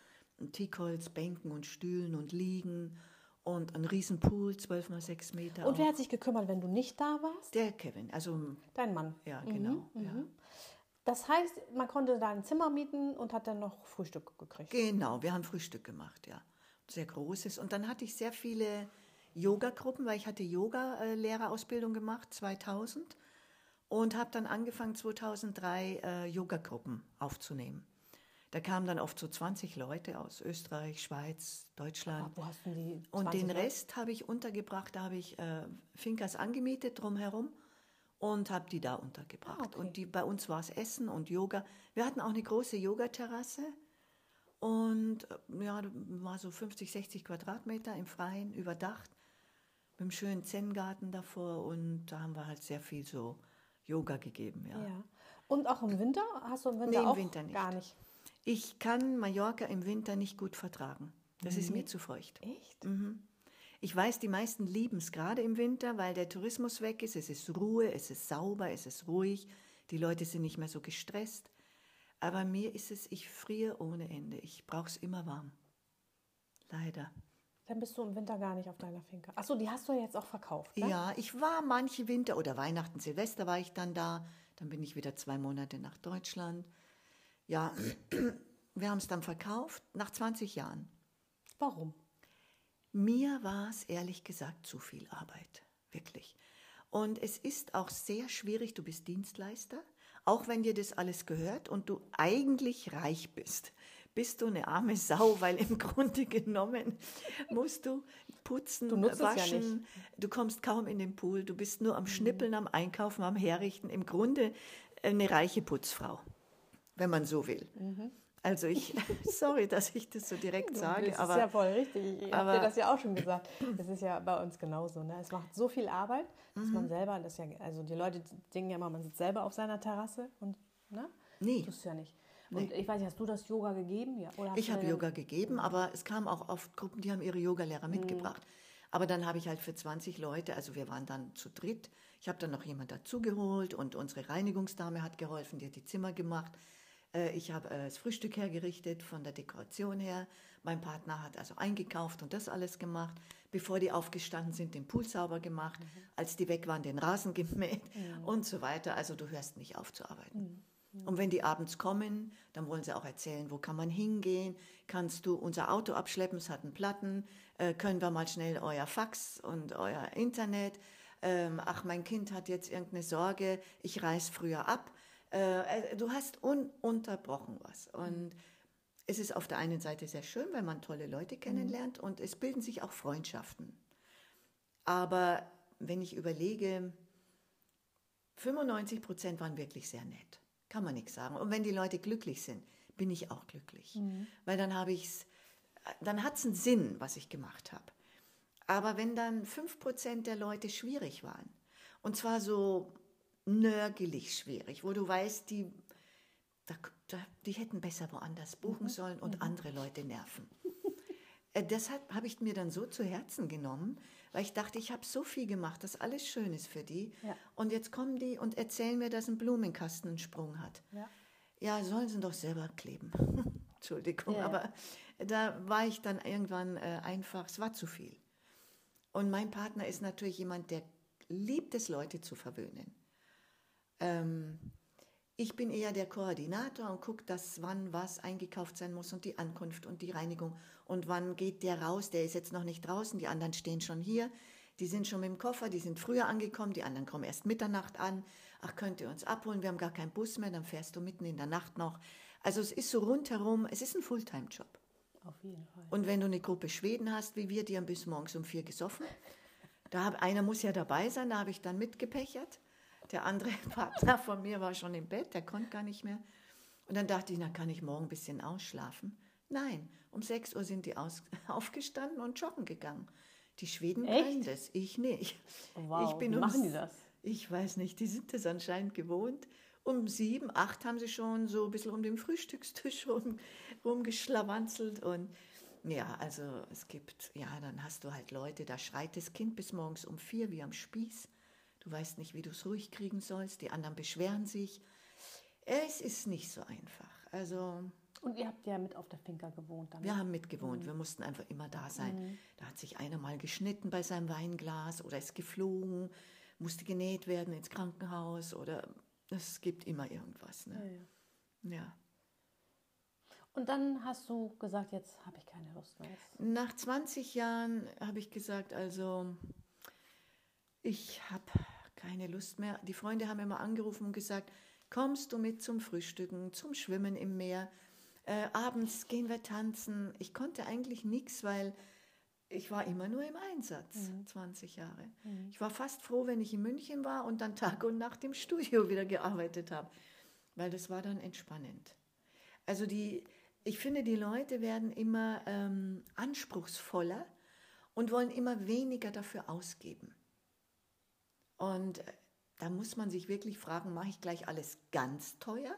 Teakholz, Bänken und Stühlen und Liegen und ein riesen Pool, 12 mal 6 Meter. Und wer auch. hat sich gekümmert, wenn du nicht da warst? Der Kevin, also Dein Mann. ja, genau. Ja. Das heißt, man konnte da ein Zimmer mieten und hat dann noch Frühstück gekriegt. Genau, wir haben Frühstück gemacht, ja. Sehr großes. Und dann hatte ich sehr viele Yoga-Gruppen, weil ich hatte Yoga-Lehrerausbildung gemacht, 2000. Und habe dann angefangen, 2003 äh, Yoga-Gruppen aufzunehmen. Da kamen dann oft so 20 Leute aus Österreich, Schweiz, Deutschland. Aber wo hast du die Und 20 den? Rest habe ich untergebracht, da habe ich äh, Finkers angemietet drumherum und habe die da untergebracht. Ah, okay. Und die, bei uns war es Essen und Yoga. Wir hatten auch eine große Yogaterrasse und äh, ja, war so 50, 60 Quadratmeter im Freien, überdacht, mit einem schönen Zen-Garten davor und da haben wir halt sehr viel so Yoga gegeben, ja. Ja. Und auch im Winter? Hast du im Winter Nee, im auch Winter nicht. gar nicht? Ich kann Mallorca im Winter nicht gut vertragen. Das ist mir zu feucht. Echt? Ich weiß, die meisten lieben es gerade im Winter, weil der Tourismus weg ist. Es ist Ruhe, es ist sauber, es ist ruhig. Die Leute sind nicht mehr so gestresst. Aber mir ist es, ich friere ohne Ende. Ich brauche es immer warm. Leider. Dann bist du im Winter gar nicht auf deiner Finca. Achso, die hast du ja jetzt auch verkauft. Ne? Ja, ich war manche Winter oder Weihnachten, Silvester war ich dann da. Dann bin ich wieder zwei Monate nach Deutschland. Ja, (clears throat) wir haben es dann verkauft nach 20 Jahren. Warum? Mir war es ehrlich gesagt zu viel Arbeit, wirklich. Und es ist auch sehr schwierig, du bist Dienstleister, auch wenn dir das alles gehört und du eigentlich reich bist bist du eine arme Sau, weil im (laughs) Grunde genommen musst du putzen, du waschen, ja du kommst kaum in den Pool, du bist nur am Schnippeln, am Einkaufen, am Herrichten. Im Grunde eine reiche Putzfrau, wenn man so will. Mhm. Also ich, (laughs) sorry, dass ich das so direkt (laughs) sage, das aber... Das ist ja voll richtig. Ich habe dir das ja auch schon gesagt. Das ist ja bei uns genauso. Ne? Es macht so viel Arbeit, dass mhm. man selber, das ja, also die Leute denken ja immer, man sitzt selber auf seiner Terrasse und, ne? Nee. Tust du ja nicht. Und nee. ich weiß nicht, hast du das Yoga gegeben? Ja, ich habe Yoga gegeben, aber es kam auch oft Gruppen, die haben ihre Yogalehrer mhm. mitgebracht. Aber dann habe ich halt für 20 Leute, also wir waren dann zu dritt, ich habe dann noch jemand dazugeholt und unsere Reinigungsdame hat geholfen, die hat die Zimmer gemacht. Äh, ich habe äh, das Frühstück hergerichtet von der Dekoration her. Mein Partner hat also eingekauft und das alles gemacht. Bevor die aufgestanden sind, den Pool sauber gemacht. Mhm. Als die weg waren, den Rasen (laughs) gemäht mhm. und so weiter. Also du hörst nicht auf zu arbeiten. Mhm. Und wenn die abends kommen, dann wollen sie auch erzählen, wo kann man hingehen? Kannst du unser Auto abschleppen? Es hat einen Platten. Äh, können wir mal schnell euer Fax und euer Internet? Ähm, ach, mein Kind hat jetzt irgendeine Sorge. Ich reise früher ab. Äh, du hast ununterbrochen was. Und es ist auf der einen Seite sehr schön, weil man tolle Leute kennenlernt mhm. und es bilden sich auch Freundschaften. Aber wenn ich überlege, 95 Prozent waren wirklich sehr nett kann man nichts sagen. Und wenn die Leute glücklich sind, bin ich auch glücklich. Mhm. Weil dann habe ich's, dann hat es einen Sinn, was ich gemacht habe. Aber wenn dann 5% der Leute schwierig waren, und zwar so nörgelig schwierig, wo du weißt, die, da, da, die hätten besser woanders buchen mhm. sollen und mhm. andere Leute nerven. Äh, deshalb habe ich mir dann so zu Herzen genommen, weil ich dachte, ich habe so viel gemacht, dass alles schön ist für die. Ja. Und jetzt kommen die und erzählen mir, dass ein Blumenkasten einen Sprung hat. Ja, ja sollen sie doch selber kleben. (laughs) Entschuldigung, ja, aber da war ich dann irgendwann äh, einfach, es war zu viel. Und mein Partner ist natürlich jemand, der liebt es, Leute zu verwöhnen. Ähm, ich bin eher der Koordinator und gucke, dass wann was eingekauft sein muss und die Ankunft und die Reinigung. Und wann geht der raus? Der ist jetzt noch nicht draußen, die anderen stehen schon hier. Die sind schon mit dem Koffer, die sind früher angekommen, die anderen kommen erst Mitternacht an. Ach, könnt ihr uns abholen? Wir haben gar keinen Bus mehr, dann fährst du mitten in der Nacht noch. Also es ist so rundherum, es ist ein Fulltime-Job. Auf jeden Fall. Und wenn du eine Gruppe Schweden hast, wie wir, die haben bis morgens um vier gesoffen, da hab, einer muss ja dabei sein, da habe ich dann mitgepechert. Der andere (laughs) Partner von mir war schon im Bett, der konnte gar nicht mehr. Und dann dachte ich, na, kann ich morgen ein bisschen ausschlafen? Nein, um 6 Uhr sind die aus, (laughs) aufgestanden und joggen gegangen. Die Schweden Echt? können das, ich nicht. Wow, ich bin wie machen die das? Ich weiß nicht, die sind das anscheinend gewohnt. Um sieben, acht haben sie schon so ein bisschen um den Frühstückstisch rum, rumgeschlawanzelt und ja, also es gibt, ja, dann hast du halt Leute, da schreit das Kind bis morgens um vier wie am Spieß. Du weißt nicht, wie du es ruhig kriegen sollst. Die anderen beschweren sich. Es ist nicht so einfach. Also und ihr habt ja mit auf der Finca gewohnt. Dann. Wir haben mitgewohnt. Mhm. Wir mussten einfach immer da sein. Mhm. Da hat sich einer mal geschnitten bei seinem Weinglas oder ist geflogen, musste genäht werden ins Krankenhaus oder es gibt immer irgendwas. Ne? Ja, ja. ja. Und dann hast du gesagt, jetzt habe ich keine Lust mehr. Nach 20 Jahren habe ich gesagt, also ich habe keine Lust mehr. Die Freunde haben immer angerufen und gesagt, kommst du mit zum Frühstücken, zum Schwimmen im Meer? Äh, abends gehen wir tanzen. Ich konnte eigentlich nichts, weil ich war immer nur im Einsatz, mhm. 20 Jahre. Mhm. Ich war fast froh, wenn ich in München war und dann Tag und Nacht im Studio (laughs) wieder gearbeitet habe, weil das war dann entspannend. Also die, ich finde, die Leute werden immer ähm, anspruchsvoller und wollen immer weniger dafür ausgeben. Und äh, da muss man sich wirklich fragen, mache ich gleich alles ganz teuer?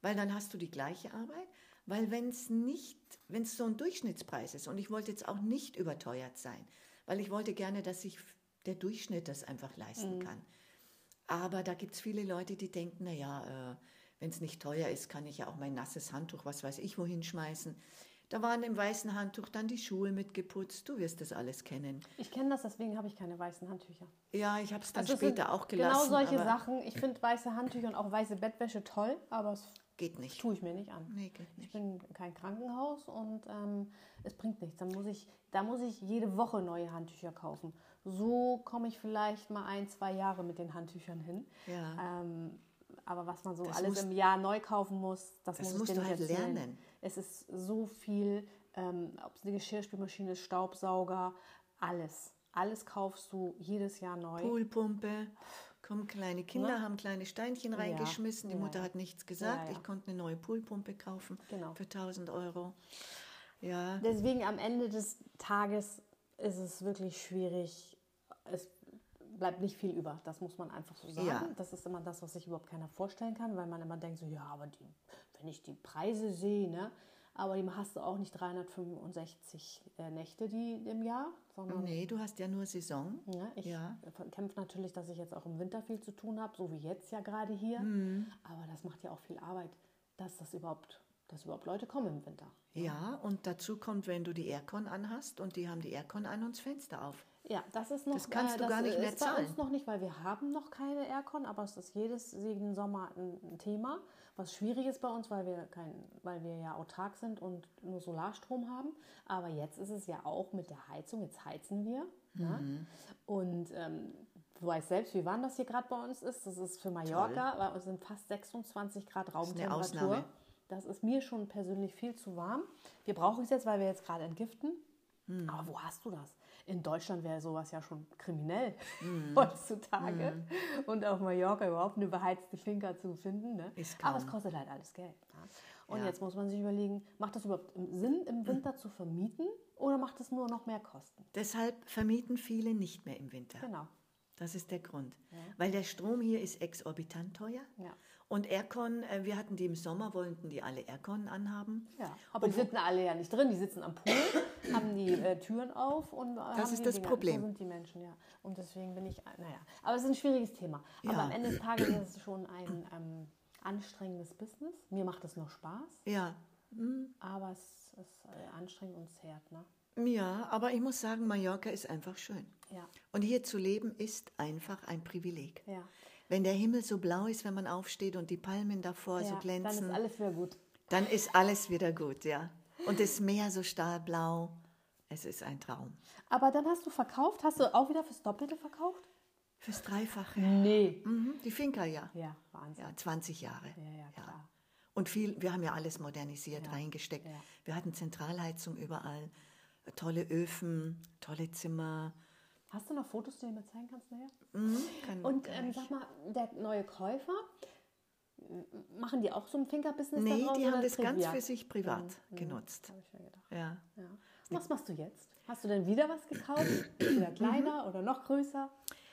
Weil dann hast du die gleiche Arbeit. Weil wenn es nicht, wenn es so ein Durchschnittspreis ist, und ich wollte jetzt auch nicht überteuert sein, weil ich wollte gerne, dass sich der Durchschnitt das einfach leisten kann. Aber da gibt es viele Leute, die denken, naja, äh, wenn es nicht teuer ist, kann ich ja auch mein nasses Handtuch, was weiß ich, wohin schmeißen. Da waren im weißen Handtuch dann die Schuhe mitgeputzt. Du wirst das alles kennen. Ich kenne das, deswegen habe ich keine weißen Handtücher. Ja, ich habe es dann Also es später auch gelassen. Genau solche Sachen. Ich finde weiße Handtücher und auch weiße Bettwäsche toll, aber das Geht nicht. tue ich mir nicht an. Nee, geht Ich nicht. bin kein Krankenhaus und ähm, es bringt nichts. Dann muss ich, da muss ich jede Woche neue Handtücher kaufen. So komme ich vielleicht mal ein, zwei Jahre mit den Handtüchern hin. Ja. Ähm, aber was man so Das alles musst- im Jahr neu kaufen muss, das, Das muss ich musst dir du halt erzählen. lernen. Es ist so viel, ähm, ob es eine Geschirrspülmaschine ist, Staubsauger, alles. Alles kaufst du jedes Jahr neu. Poolpumpe. Kommen kleine Kinder, haben kleine Steinchen reingeschmissen. Die Ne? ja, Mutter ja. hat nichts gesagt. Ja. Ich konnte eine neue Poolpumpe kaufen Genau. für 1000 Euro. Ja, Deswegen am Ende des Tages ist es wirklich schwierig. Es bleibt nicht viel über. Das muss man einfach so sagen. Ja. Das ist immer das, was sich überhaupt keiner vorstellen kann, weil man immer denkt so, ja, aber die, wenn ich die Preise sehe, ne, aber die hast du auch nicht 365 äh, Nächte die im Jahr, sondern nee, du hast ja nur Saison. ja, ich Ja. kämpfe natürlich, dass ich jetzt auch im Winter viel zu tun habe, so wie jetzt ja gerade hier. Mhm. Aber das macht ja auch viel Arbeit, dass das überhaupt, dass überhaupt Leute kommen im Winter. Ja, und dazu kommt, wenn du die Aircon anhast und die haben die Aircon an und das Fenster auf. Ja, das ist noch. Das kannst du gar nicht mehr ist bei uns noch nicht, weil wir haben noch keine Aircon, aber es ist jedes jeden Sommer ein, ein Thema, was schwierig ist bei uns, weil wir kein, weil wir ja autark sind und nur Solarstrom haben. Aber jetzt ist es ja auch mit der Heizung. Jetzt heizen wir. Ne? Mhm. Und ähm, du weißt selbst, wie warm das hier gerade bei uns ist. Das ist für Mallorca, bei uns sind fast 26 Grad Raumtemperatur. Ausnahme. Das ist mir schon persönlich viel zu warm. Wir brauchen es jetzt, weil wir jetzt gerade entgiften. Hm. Aber wo hast du das? In Deutschland wäre sowas ja schon kriminell Hm. (laughs) heutzutage. Und auf Mallorca überhaupt eine beheizte Finca zu finden. Ne? Aber es kostet halt alles Geld. Ne? Und Ja. jetzt muss man sich überlegen, macht das überhaupt Sinn, im (clears throat) Winter zu vermieten oder macht es nur noch mehr Kosten? Deshalb vermieten viele nicht mehr im Winter. Genau. Das ist der Grund. Weil der Strom hier ist exorbitant teuer. Ja. Und Aircon, äh, wir hatten die im Sommer, wollten die alle Aircon anhaben. Ja, aber die sitzen alle ja nicht drin, die sitzen am Pool, (coughs) haben die äh, Türen auf und äh, haben ist die das Dinger. Problem. So sind die Menschen, ja. Und deswegen bin ich, äh, naja, aber es ist ein schwieriges Thema. Aber Ja. am Ende des Tages ist es schon ein ähm, anstrengendes Business. Mir macht es noch Spaß, Ja. aber es ist äh, anstrengend und zerrt, ne? Ja, aber ich muss sagen, Mallorca ist einfach schön. Ja, Und hier zu leben ist einfach ein Privileg. ja. Wenn der Himmel so blau ist, wenn man aufsteht und die Palmen davor so ja dann glänzen, ist alles wieder gut. dann ist alles wieder gut, ja. Und das Meer so stahlblau, es ist ein Traum. Aber dann hast du verkauft, hast du auch wieder fürs Doppelte verkauft? Fürs Dreifache. Nee. Mhm, die Finca, ja. Ja, Wahnsinn. Ja, 20 Jahre. Ja, ja, klar. Und viel, wir haben ja alles modernisiert, Ja, reingesteckt. ja. Wir hatten Zentralheizung überall, tolle Öfen, tolle Zimmer. Hast du noch Fotos, die du mir zeigen kannst nachher? Mhm, kann, Und ähm, sag mal, der neue Käufer, machen die auch so ein Finker-Business nee, da draus die haben das ganz für sich privat Mhm, genutzt. Habe ich mir gedacht. Ja. Ja. Was machst du jetzt? Hast du denn wieder was gekauft? (clears throat) wieder Mhm. kleiner oder noch größer?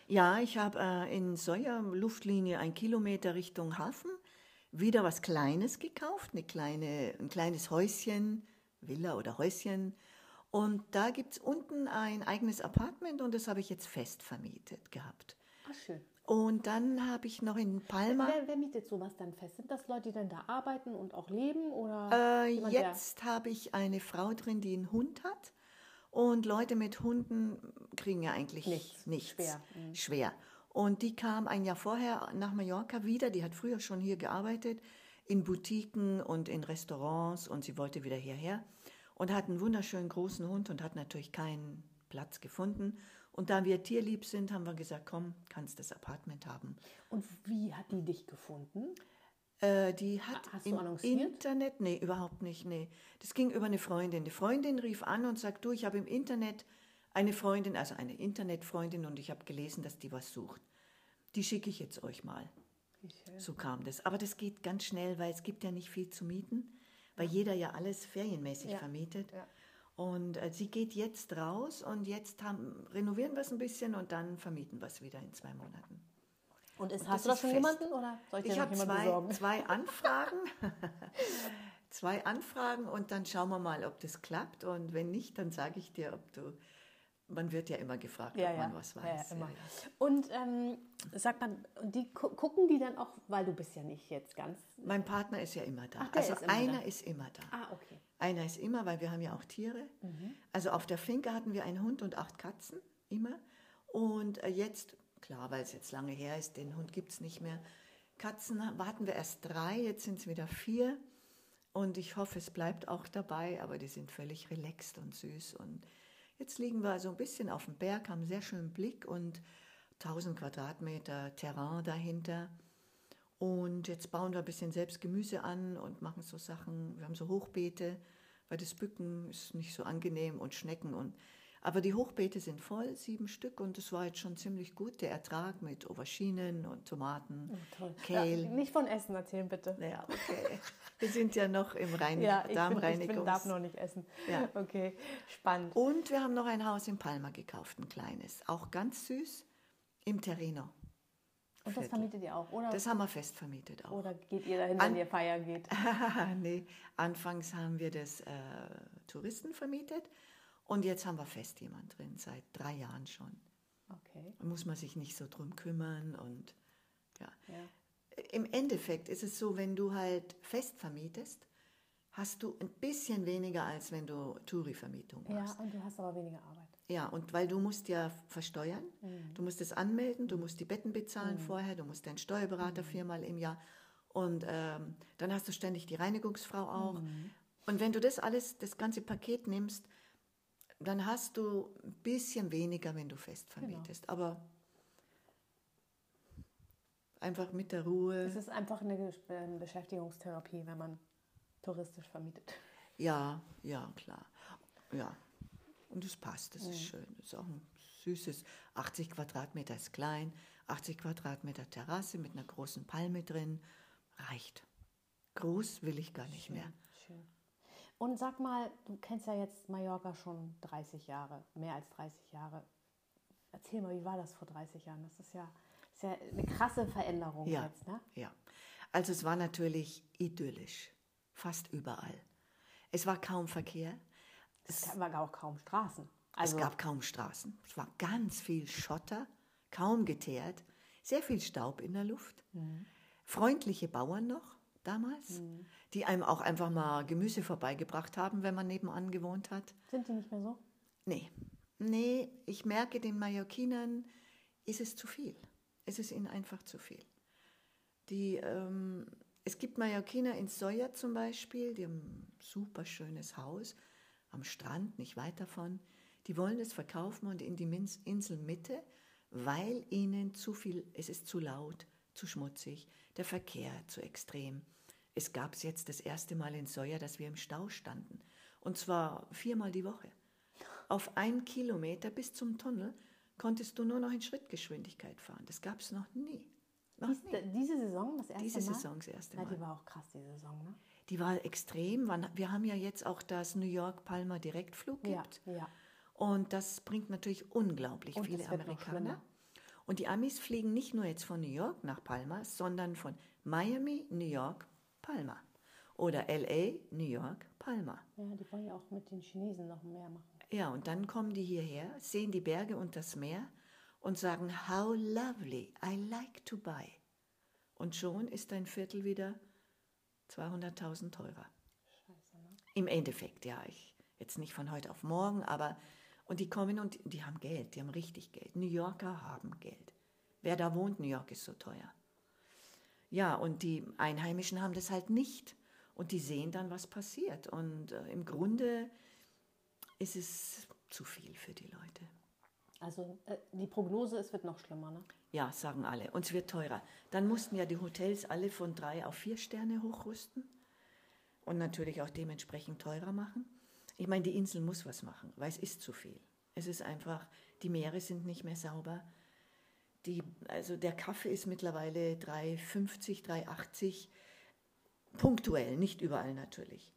Ja, ich habe äh, in Soja Luftlinie ein Kilometer Richtung Hafen wieder was Kleines gekauft, eine kleine, ein kleines Häuschen, Villa oder Häuschen. Und da gibt es unten ein eigenes Apartment und das habe ich jetzt fest vermietet gehabt. Ach, schön. Und dann habe ich noch in Palma, Wer, wer mietet sowas dann fest? Sind das Leute, die dann da arbeiten und auch leben? Oder äh, jemand, jetzt habe ich eine Frau drin, die einen Hund hat. Und Leute mit Hunden kriegen ja eigentlich Nichts. nichts. Schwer. Mhm. Schwer. Und die kam ein Jahr vorher nach Mallorca wieder. Die hat früher schon hier gearbeitet, in Boutiquen und in Restaurants. Und sie wollte wieder hierher. Und hat einen wunderschönen großen Hund und hat natürlich keinen Platz gefunden. Und da wir tierlieb sind, haben wir gesagt, komm, kannst das Apartment haben. Und wie hat die dich gefunden? Äh, die hat Hast im? Internet, nee, überhaupt nicht, nee. Das ging über eine Freundin. Die Freundin rief an und sagt, du, ich habe im Internet eine Freundin, also eine Internetfreundin und ich habe gelesen, dass die was sucht. Die schicke ich jetzt euch mal. So kam das. Aber das geht ganz schnell, weil es gibt ja nicht viel zu mieten, weil jeder ja alles ferienmäßig Ja. vermietet. Ja. Und äh, sie geht jetzt raus und jetzt haben, renovieren wir es ein bisschen und dann vermieten wir es wieder in zwei Monaten. Und ist, Und hast das du da ist schon fest. jemanden oder soll ich Ich habe zwei, besorgen? zwei (laughs) Anfragen. (laughs) zwei Anfragen und dann schauen wir mal, ob das klappt. Und wenn nicht, dann sage ich dir, ob du man wird ja immer gefragt, Ja, ob ja. man was weiß. Ja, immer. Und ähm, sag mal, die gu- gucken die dann auch, weil du bist ja nicht jetzt ganz. Mein Partner ist ja immer da. Ach, also ist immer einer da. ist immer da. Ah, okay. Einer ist immer, weil wir haben ja auch Tiere. Mhm. Also auf der Finke hatten wir einen Hund und acht Katzen, immer. Und äh, jetzt, klar, weil es jetzt lange her ist, den Hund gibt es nicht mehr. Katzen warten wir erst drei, jetzt sind es wieder vier. Und ich hoffe, es bleibt auch dabei, aber die sind völlig relaxed und süß. Und jetzt liegen wir so ein bisschen auf dem Berg, haben einen sehr schönen Blick und 1000 Quadratmeter Terrain dahinter. Und jetzt bauen wir ein bisschen selbst Gemüse an und machen so Sachen. Wir haben so Hochbeete, weil das Bücken ist nicht so angenehm und Schnecken. Und, aber die Hochbeete sind voll, sieben Stück. Und das war jetzt schon ziemlich gut, der Ertrag mit Auberginen und Tomaten, Toll. Kale. Ja, nicht von Essen erzählen, bitte. Naja, okay. Wir sind ja noch im Reinig (laughs) Ja, ich bin, ich Darmreinigungs... bin, darf noch nicht essen. Ja. (laughs) Okay, spannend. Und wir haben noch ein Haus in Palma gekauft, ein kleines. Auch ganz süß, im Terreno. Und das vermietet ihr auch, oder? Das haben wir fest vermietet auch. oder geht ihr dahin, An- wenn ihr feiern geht? (laughs) nee, anfangs haben wir das äh, Touristen vermietet und jetzt haben wir fest jemand drin, seit drei Jahren schon. Okay. Da muss man sich nicht so drum kümmern und ja. Ja. Im Endeffekt ist es so, wenn du halt fest vermietest, hast du ein bisschen weniger, als wenn du Touri-Vermietung ja, machst. und du hast aber weniger Arbeit. Ja, und weil du musst ja versteuern, Mhm. du musst es anmelden, du musst die Betten bezahlen vorher, du musst deinen Steuerberater Mhm. viermal im Jahr und ähm, dann hast du ständig die Reinigungsfrau auch. Mhm. Und wenn du das alles, das ganze Paket nimmst, dann hast du ein bisschen weniger, wenn du fest Genau. vermietest. Aber einfach mit der Ruhe. Es ist einfach eine Ges- ähm, Beschäftigungstherapie, wenn man touristisch vermietet. Ja, ja, klar. Ja. Und es passt, Mhm. das ist schön. Das ist auch ein süßes, 80 Quadratmeter ist klein, 80 Quadratmeter Terrasse mit einer großen Palme drin. Reicht. Groß will ich gar nicht mehr. Schön. Und sag mal, du kennst ja jetzt Mallorca schon 30 Jahre, mehr als 30 Jahre. Erzähl mal, wie war das vor 30 Jahren? Das ist ja, ist ja eine krasse Veränderung Ja. jetzt, ne? Ja. Also es war natürlich idyllisch. Fast überall. Es war kaum Verkehr. Es war auch kaum Straßen. Also, es gab kaum Straßen. Es war ganz viel Schotter, kaum geteert, sehr viel Staub in der Luft. Freundliche Bauern noch damals, die einem auch einfach mal Gemüse vorbeigebracht haben, wenn man nebenan gewohnt hat. sind die nicht mehr so? Nee, nee, ich merke, den Mallorquinern ist es zu viel. Es ist ihnen einfach zu viel. Die, ähm, es gibt Mallorquiner in Soja zum Beispiel, die haben ein super schönes Haus am Strand, nicht weit davon. Die wollen es verkaufen und in die Inselmitte, weil ihnen zu viel, es ist zu laut, zu schmutzig, der Verkehr zu extrem. Es gab es jetzt das erste Mal in Soja, dass wir im Stau standen. Und zwar viermal die Woche. Auf einen Kilometer bis zum Tunnel konntest du nur noch in Schrittgeschwindigkeit fahren. Das gab es noch nie. Noch Dies, nie. diese Saison, das erste Diese Mal? Saison das erste Ja, Mal. die war auch krass, die Saison, ne? Die war extrem. Wir haben ja jetzt auch das New York-Palma Direktflug Ja, gibt. ja. Und das bringt natürlich unglaublich Und viele Amerikaner. Und die Amis fliegen nicht nur jetzt von New York nach Palma, sondern von Miami, New York, Palma. Oder LA, New York, Palma. Ja, die wollen ja auch mit den Chinesen noch mehr machen. Ja, und dann kommen die hierher, sehen die Berge und das Meer und sagen, how lovely, I like to buy. Und schon ist dein Viertel wieder 200.000 teurer. Scheiße, ne? Im Endeffekt, ja. Ich, jetzt nicht von heute auf morgen, aber. Und die kommen und die haben Geld, die haben richtig Geld. New Yorker haben Geld. Wer da wohnt, New York ist so teuer. Ja, und die Einheimischen haben das halt nicht. Und die sehen dann, was passiert. Und äh, im Grunde ist es zu viel für die Leute. Also äh, die Prognose, es wird noch schlimmer, ne? Ja, sagen alle. Und es wird teurer. Dann mussten ja die Hotels alle von drei auf vier Sterne hochrüsten und natürlich auch dementsprechend teurer machen. Ich meine, die Insel muss was machen, weil es ist zu viel. Es ist einfach, die Meere sind nicht mehr sauber. Die, also der Kaffee ist mittlerweile 3,50, 3,80. Punktuell, nicht überall natürlich.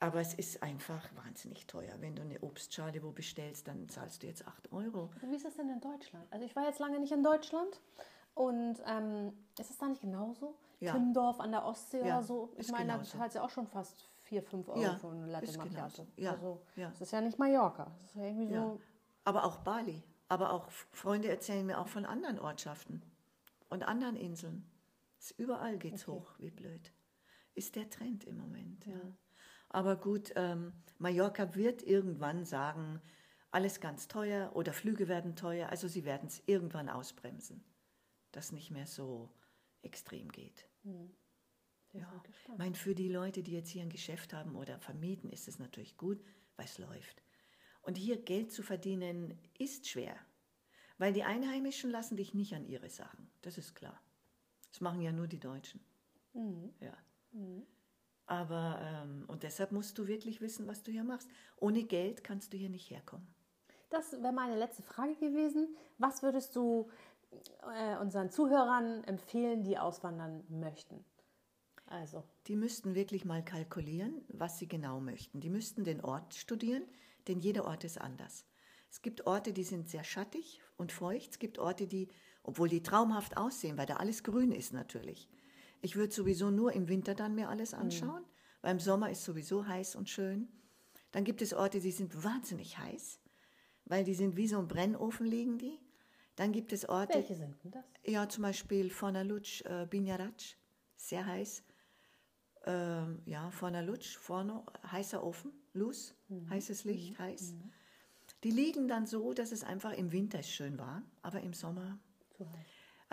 Aber es ist einfach wahnsinnig teuer. Wenn du eine Obstschale wo bestellst, dann zahlst du jetzt 8 Euro. Wie ist das denn in Deutschland? Also ich war jetzt lange nicht in Deutschland und ähm, ist es da nicht genauso? Ja. Timmendorf an der Ostsee Ja, oder so? Ich meine, da du ja auch schon fast 4, 5 Euro Ja, für eine Latte ist Macchiato. Ja, Also ja. es ist ja nicht Mallorca. Es ist ja irgendwie Ja. so Aber auch Bali. Aber auch Freunde erzählen mir auch von anderen Ortschaften und anderen Inseln. Es überall geht's okay. hoch, wie blöd. Ist der Trend im Moment, ja. ja. Aber gut, ähm, Mallorca wird irgendwann sagen, alles ganz teuer oder Flüge werden teuer. Also sie werden es irgendwann ausbremsen, dass nicht mehr so extrem geht. Hm. Ja, ich meine, für die Leute, die jetzt hier ein Geschäft haben oder vermieten, ist es natürlich gut, weil es läuft. Und hier Geld zu verdienen ist schwer, weil die Einheimischen lassen dich nicht an ihre Sachen. Das ist klar. Das machen ja nur die Deutschen. Mhm. Ja. Mhm. Aber, ähm, und deshalb musst du wirklich wissen, was du hier machst. Ohne Geld kannst du hier nicht herkommen. Das wäre meine letzte Frage gewesen. Was würdest du äh, unseren Zuhörern empfehlen, die auswandern möchten? Also. Die müssten wirklich mal kalkulieren, was sie genau möchten. Die müssten den Ort studieren, denn jeder Ort ist anders. Es gibt Orte, die sind sehr schattig und feucht. Es gibt Orte, die, obwohl die traumhaft aussehen, weil da alles grün ist natürlich. Ich würde sowieso nur im Winter dann mir alles anschauen, mhm. weil im Sommer ist sowieso heiß und schön. Dann gibt es Orte, die sind wahnsinnig heiß, weil die sind wie so ein Brennofen liegen die. Dann gibt es Orte. Welche sind denn das? Ja, zum Beispiel Fornaluc, äh, Binyarac, sehr heiß. Ähm, ja, Fornaluc, Forno, heißer Ofen, Luz, mhm. heißes Licht, mhm. heiß. Mhm. Die liegen dann so, dass es einfach im Winter schön war, aber im Sommer heiß.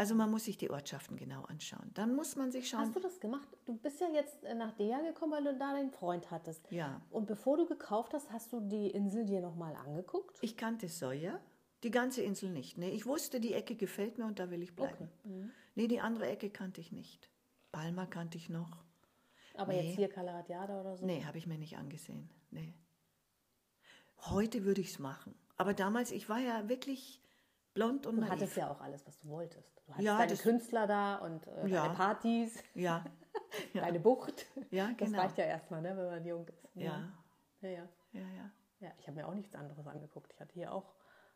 Also man muss sich die Ortschaften genau anschauen. Dann muss man sich schauen. Hast du das gemacht? Du bist ja jetzt äh, nach Dea gekommen, weil du da deinen Freund hattest. Ja. Und bevor du gekauft hast, hast du die Insel dir nochmal angeguckt? Ich kannte Sawyer, die ganze Insel nicht. Nee, ich wusste, die Ecke gefällt mir und da will ich bleiben. Okay. Mhm. Nee, die andere Ecke kannte ich nicht. Palma kannte ich noch. Aber nee. jetzt hier Calaratiada oder so? Nee, habe ich mir nicht angesehen. Nee. Heute würde ich es machen. Aber damals, ich war ja wirklich blond und Du naiv. hattest ja auch alles, was du wolltest. Du hattest ja, deine Künstler da und äh, ja. deine Partys. Ja. (laughs) ja. Deine Bucht. Ja, genau. Das reicht ja erstmal, ne, wenn man jung ist. Ja. Ja, ja. Ja, ja. ja ich habe mir auch nichts anderes angeguckt. Ich hatte hier auch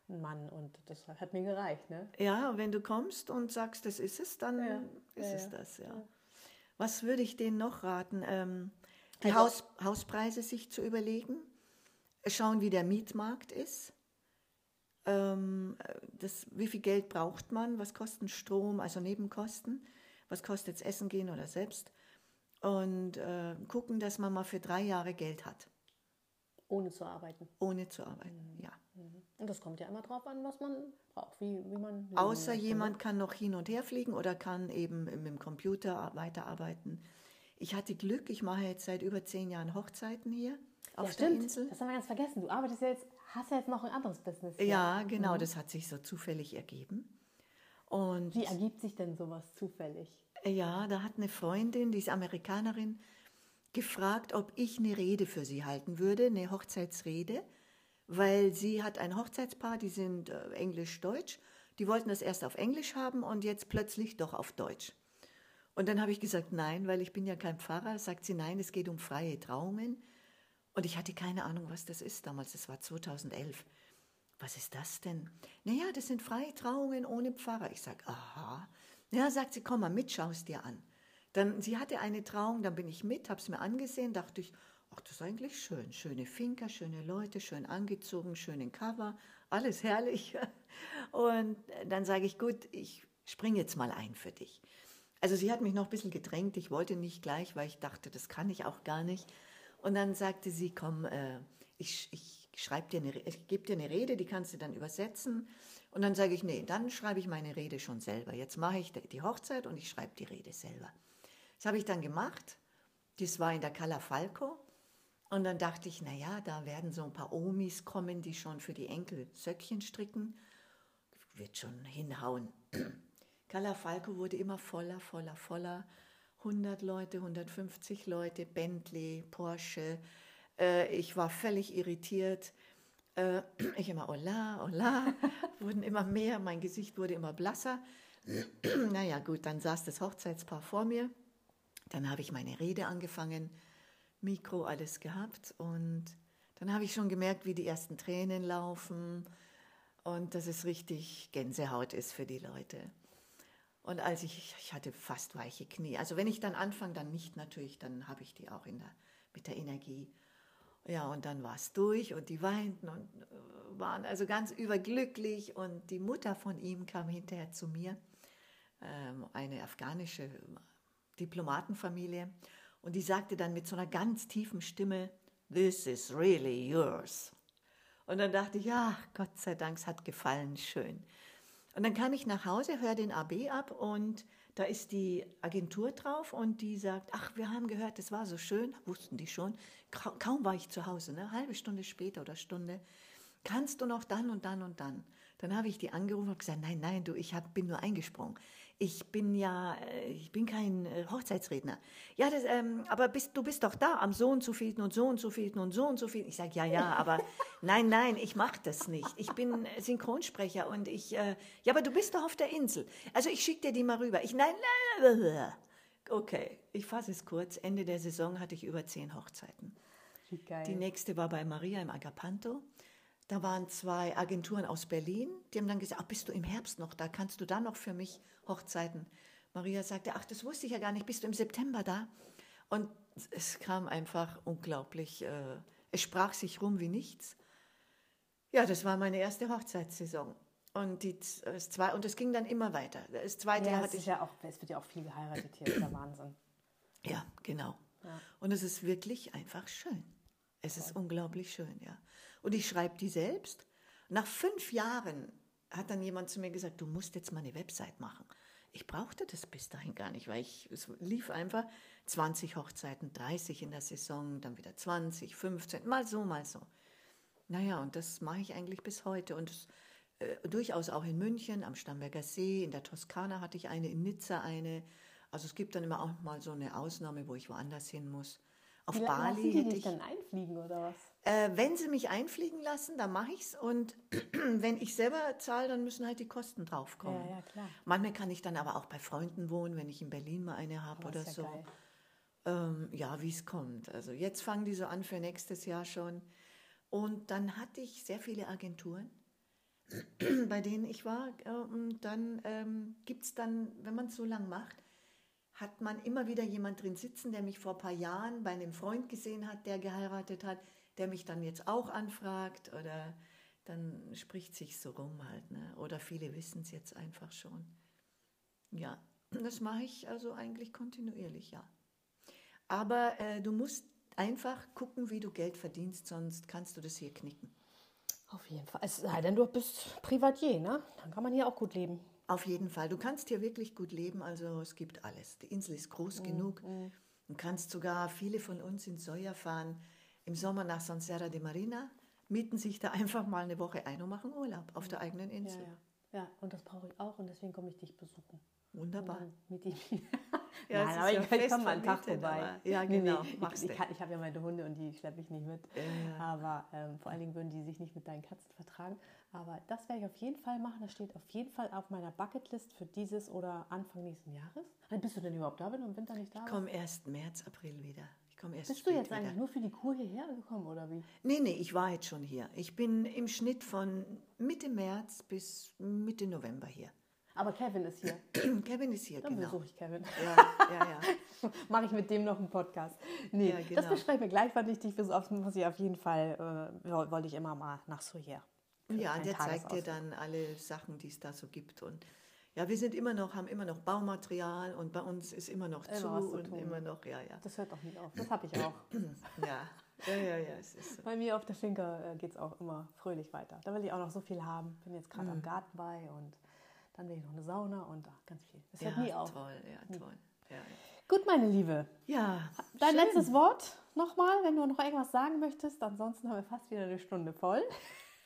einen Mann und das hat mir gereicht. Ne? Ja, wenn du kommst und sagst, das ist es, dann ist es das, ja. Was würde ich denen noch raten? Ähm, die also, Haus, Hauspreise sich zu überlegen, schauen, wie der Mietmarkt ist. Ähm, das, wie viel Geld braucht man? Was kostet Strom, also Nebenkosten? Was kostet Essen gehen oder selbst? Und äh, gucken, dass man mal für drei Jahre Geld hat. Ohne zu arbeiten. Ohne zu arbeiten, mhm. ja. Mhm. Und das kommt ja immer drauf an, was man braucht, wie, wie man. Außer möchte. jemand kann noch hin und her fliegen oder kann eben mit dem Computer weiterarbeiten. Ich hatte Glück, ich mache jetzt seit über zehn Jahren Hochzeiten hier auf ja, der Insel. Das haben wir ganz vergessen. Du arbeitest ja jetzt, hast ja jetzt noch ein anderes Business. Hier. Ja, genau, mhm. das hat sich so zufällig ergeben. Und wie ergibt sich denn sowas zufällig? Ja, da hat eine Freundin, die ist Amerikanerin, gefragt, ob ich eine Rede für sie halten würde, eine Hochzeitsrede, weil sie hat ein Hochzeitspaar, die sind äh, englisch-deutsch, die wollten das erst auf Englisch haben und jetzt plötzlich doch auf Deutsch. Und dann habe ich gesagt, nein, weil ich bin ja kein Pfarrer. Sagt sie, nein, es geht um freie Trauungen. Und ich hatte keine Ahnung, was das ist damals. Das war 2011. Was ist das denn? Naja, das sind freie Trauungen ohne Pfarrer. Ich sage, aha. Ja, sagt sie, komm mal mit, schau es dir an. Dann, sie hatte eine Trauung, dann bin ich mit, habe es mir angesehen, dachte ich, ach, das ist eigentlich schön. Schöne Finker, schöne Leute, schön angezogen, schönen Cover, alles herrlich. (laughs) Und dann sage ich, gut, ich springe jetzt mal ein für dich. Also sie hat mich noch ein bisschen gedrängt, ich wollte nicht gleich, weil ich dachte, das kann ich auch gar nicht. Und dann sagte sie, komm, äh, ich, ich schreib dir eine, ich gebe dir eine Rede, die kannst du dann übersetzen. Und dann sage ich, nee, dann schreibe ich meine Rede schon selber. Jetzt mache ich die Hochzeit und ich schreibe die Rede selber. Das habe ich dann gemacht. Das war in der Cala Falco. Und dann dachte ich, naja, da werden so ein paar Omis kommen, die schon für die Enkel Söckchen stricken. Wird schon hinhauen. (clears throat) Cala Falco wurde immer voller, voller, voller. 100 Leute, 150 Leute, Bentley, Porsche. Äh, ich war völlig irritiert. Äh, (clears throat) ich immer, hola, hola, (laughs) wurden immer mehr, mein Gesicht wurde immer blasser. (clears throat) naja, gut, dann saß das Hochzeitspaar vor mir. Dann habe ich meine Rede angefangen, Mikro, alles gehabt und dann habe ich schon gemerkt, wie die ersten Tränen laufen und dass es richtig Gänsehaut ist für die Leute. Und als ich, ich hatte fast weiche Knie. Also wenn ich dann anfange, dann nicht natürlich, dann habe ich die auch in der, mit der Energie. Ja, und dann war es durch und die weinten und äh, waren also ganz überglücklich. Und die Mutter von ihm kam hinterher zu mir, ähm, eine afghanische Diplomatenfamilie. Und die sagte dann mit so einer ganz tiefen Stimme, This is really yours. Und dann dachte ich, ja, Gott sei Dank, es hat gefallen, schön. Und dann kam ich nach Hause, höre den AB ab und da ist die Agentur drauf und die sagt, ach, wir haben gehört, es war so schön, wussten die schon. Kaum war ich zu Hause, eine halbe Stunde später oder Stunde, kannst du noch dann und dann und dann. Dann habe ich die angerufen und gesagt, nein, nein, du, ich hab, bin nur eingesprungen. Ich bin ja, äh, ich bin kein äh, Hochzeitsredner. Ja, das, ähm, aber bist, du bist doch da am so und so vielten und so und so vielten und so und so vielten. Ich sage, ja, ja, aber (laughs) nein, nein, ich mache das nicht. Ich bin Synchronsprecher und ich, äh, ja, aber du bist doch auf der Insel. Also ich schicke dir die mal rüber. Ich, nein, nein, nein. Okay, ich fasse es kurz. Ende der Saison hatte ich über zehn Hochzeiten. Die nächste war bei Maria im Agapanto. Da waren zwei Agenturen aus Berlin, die haben dann gesagt, ach, bist du im Herbst noch da, kannst du dann noch für mich Hochzeiten? Maria sagte, ach, das wusste ich ja gar nicht, bist du im September da? Und es kam einfach unglaublich, äh, es sprach sich rum wie nichts. Ja, das war meine erste Hochzeitssaison. Und, die, das zwei, und es ging dann immer weiter. Das zweite ja, hatte ich. Ja auch, es wird ja auch viel geheiratet hier, ist der Wahnsinn. Ja, genau. Ja. Und es ist wirklich einfach schön. Es ist unglaublich schön, ja. Und ich schreibe die selbst. Nach fünf Jahren hat dann jemand zu mir gesagt, du musst jetzt mal eine Website machen. Ich brauchte das bis dahin gar nicht, weil ich, es lief einfach 20 Hochzeiten, 30 in der Saison, dann wieder 20, 15, mal so, mal so. Naja, und das mache ich eigentlich bis heute. Und das, äh, durchaus auch in München, am Starnberger See, in der Toskana hatte ich eine, in Nizza eine. Also es gibt dann immer auch mal so eine Ausnahme, wo ich woanders hin muss. Auf Bali Lassen die dich dann einfliegen oder was? Äh, wenn sie mich einfliegen lassen, dann mache ich es. Und (clears throat) wenn ich selber zahle, dann müssen halt die Kosten draufkommen. Ja, ja, klar. Manchmal kann ich dann aber auch bei Freunden wohnen, wenn ich in Berlin mal eine habe oder ja so. Ähm, ja, wie es kommt. Also jetzt fangen die so an für nächstes Jahr schon. Und dann hatte ich sehr viele Agenturen, (clears throat) bei denen ich war. Und dann ähm, gibt es dann, wenn man es so lang macht, hat man immer wieder jemand drin sitzen, der mich vor ein paar Jahren bei einem Freund gesehen hat, der geheiratet hat der mich dann jetzt auch anfragt oder dann spricht sich so rum halt. Ne? Oder viele wissen es jetzt einfach schon. Ja, das mache ich also eigentlich kontinuierlich, ja. Aber äh, du musst einfach gucken, wie du Geld verdienst, sonst kannst du das hier knicken. Auf jeden Fall. Es sei denn, du bist Privatier, ne? Dann kann man hier auch gut leben. Auf jeden Fall. Du kannst hier wirklich gut leben. Also es gibt alles. Die Insel ist groß mm, genug. Mm. Du kannst sogar, viele von uns in Soja fahren im Sommer nach San Serra de Marina, mieten sich da (laughs) einfach mal eine Woche ein und machen Urlaub auf der eigenen Insel. Ja, ja. ja und das brauche ich auch und deswegen komme ich dich besuchen. Wunderbar. Mit ihm. (laughs) ja, Nein, aber ich, ich komme mal einen Tag vorbei. Ja, genau. Nee, nee, ich, ich, ich habe ja meine Hunde und die schleppe ich nicht mit. Ja. Aber ähm, vor allen Dingen würden die sich nicht mit deinen Katzen vertragen. Aber das werde ich auf jeden Fall machen. Das steht auf jeden Fall auf meiner Bucketlist für dieses oder Anfang nächsten Jahres. Bist du denn überhaupt da, wenn du im Winter nicht da bist? Ich komme erst März, April wieder. Ich komme erst Bist du jetzt wieder. eigentlich nur für die Kur hierher gekommen oder wie? Nee, nee, ich war jetzt schon hier. Ich bin im Schnitt von Mitte März bis Mitte November hier. Aber Kevin ist hier. (clears throat) Kevin ist hier, Dann genau. besuche ich Kevin. Ja, ja, ja. (laughs) Mache ich mit dem noch einen Podcast. Nee, ja, genau. das besprechen wir gleich, was ich dich was ich auf jeden Fall, äh, wollte ich immer mal nach so hier. Ja, und der zeigt dir dann alle Sachen, die es da so gibt und ja, wir sind immer noch, haben immer noch Baumaterial und bei uns ist immer noch immer zu und tun. immer noch, ja, ja. Das hört doch nicht auf. Das habe ich auch. (clears throat) ja. Ja, ja, ja, es ist so. Bei mir auf der Finke äh, geht es auch immer fröhlich weiter. Da will ich auch noch so viel haben. Bin jetzt gerade mhm. am Garten bei und dann will ich noch eine Sauna und ach, ganz viel. Das hört ja, nie auf. Toll, ja, toll. Ja, ja. Gut, meine Liebe. Ja. Dein schön. letztes Wort nochmal, wenn du noch irgendwas sagen möchtest. Ansonsten haben wir fast wieder eine Stunde voll.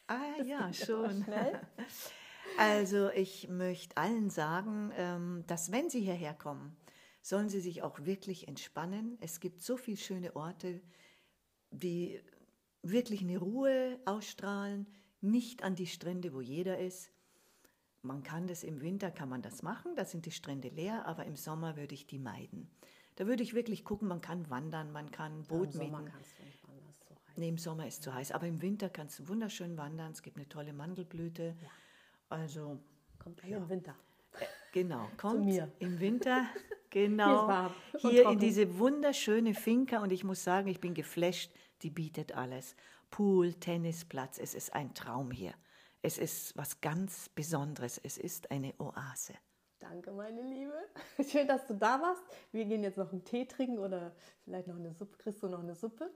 Ah, (laughs) ja, schon. Schnell. (laughs) Also ich möchte allen sagen, ähm, dass wenn sie hierher kommen, sollen sie sich auch wirklich entspannen. Es gibt so viele schöne Orte, die wirklich eine Ruhe ausstrahlen, nicht an die Strände, wo jeder ist. Man kann das im Winter, kann man das machen, da sind die Strände leer, aber im Sommer würde ich die meiden. Da würde ich wirklich gucken, man kann wandern, man kann Boot ja, Im Sommer kannst du nicht wandern, ist zu heiß. Nee, im Sommer ist zu heiß, aber im Winter kannst du wunderschön wandern, es gibt eine tolle Mandelblüte. Ja. Also. Kommt ja. im Winter. Äh, genau, (laughs) kommt im Winter. (laughs) Genau. Hier, hier in diese wunderschöne Finca und ich muss sagen, ich bin geflasht. die bietet alles. Pool, Tennisplatz, es ist ein Traum hier. Es ist was ganz Besonderes. Es ist eine Oase. Danke, meine Liebe. (laughs) Schön, dass du da warst. Wir gehen jetzt noch einen Tee trinken oder vielleicht noch eine Suppe. Kriegst du noch eine Suppe?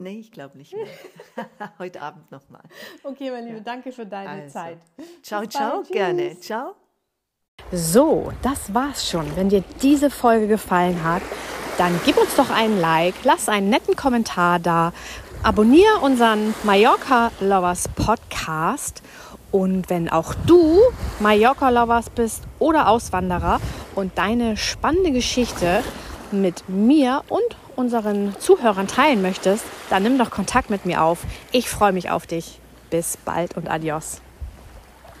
Nee, ich glaube nicht mehr. (laughs) Heute Abend nochmal. Okay, meine Liebe, ja. danke für deine also. Zeit. Ciao, Bis ciao, bald. gerne. Ciao. So, das war's schon. Wenn dir diese Folge gefallen hat, dann gib uns doch einen Like, lass einen netten Kommentar da, abonniere unseren Mallorca Lovers Podcast und wenn auch du Mallorca Lovers bist oder Auswanderer und deine spannende Geschichte mit mir und unseren Zuhörern teilen möchtest, dann nimm doch Kontakt mit mir auf. Ich freue mich auf dich. Bis bald und adios.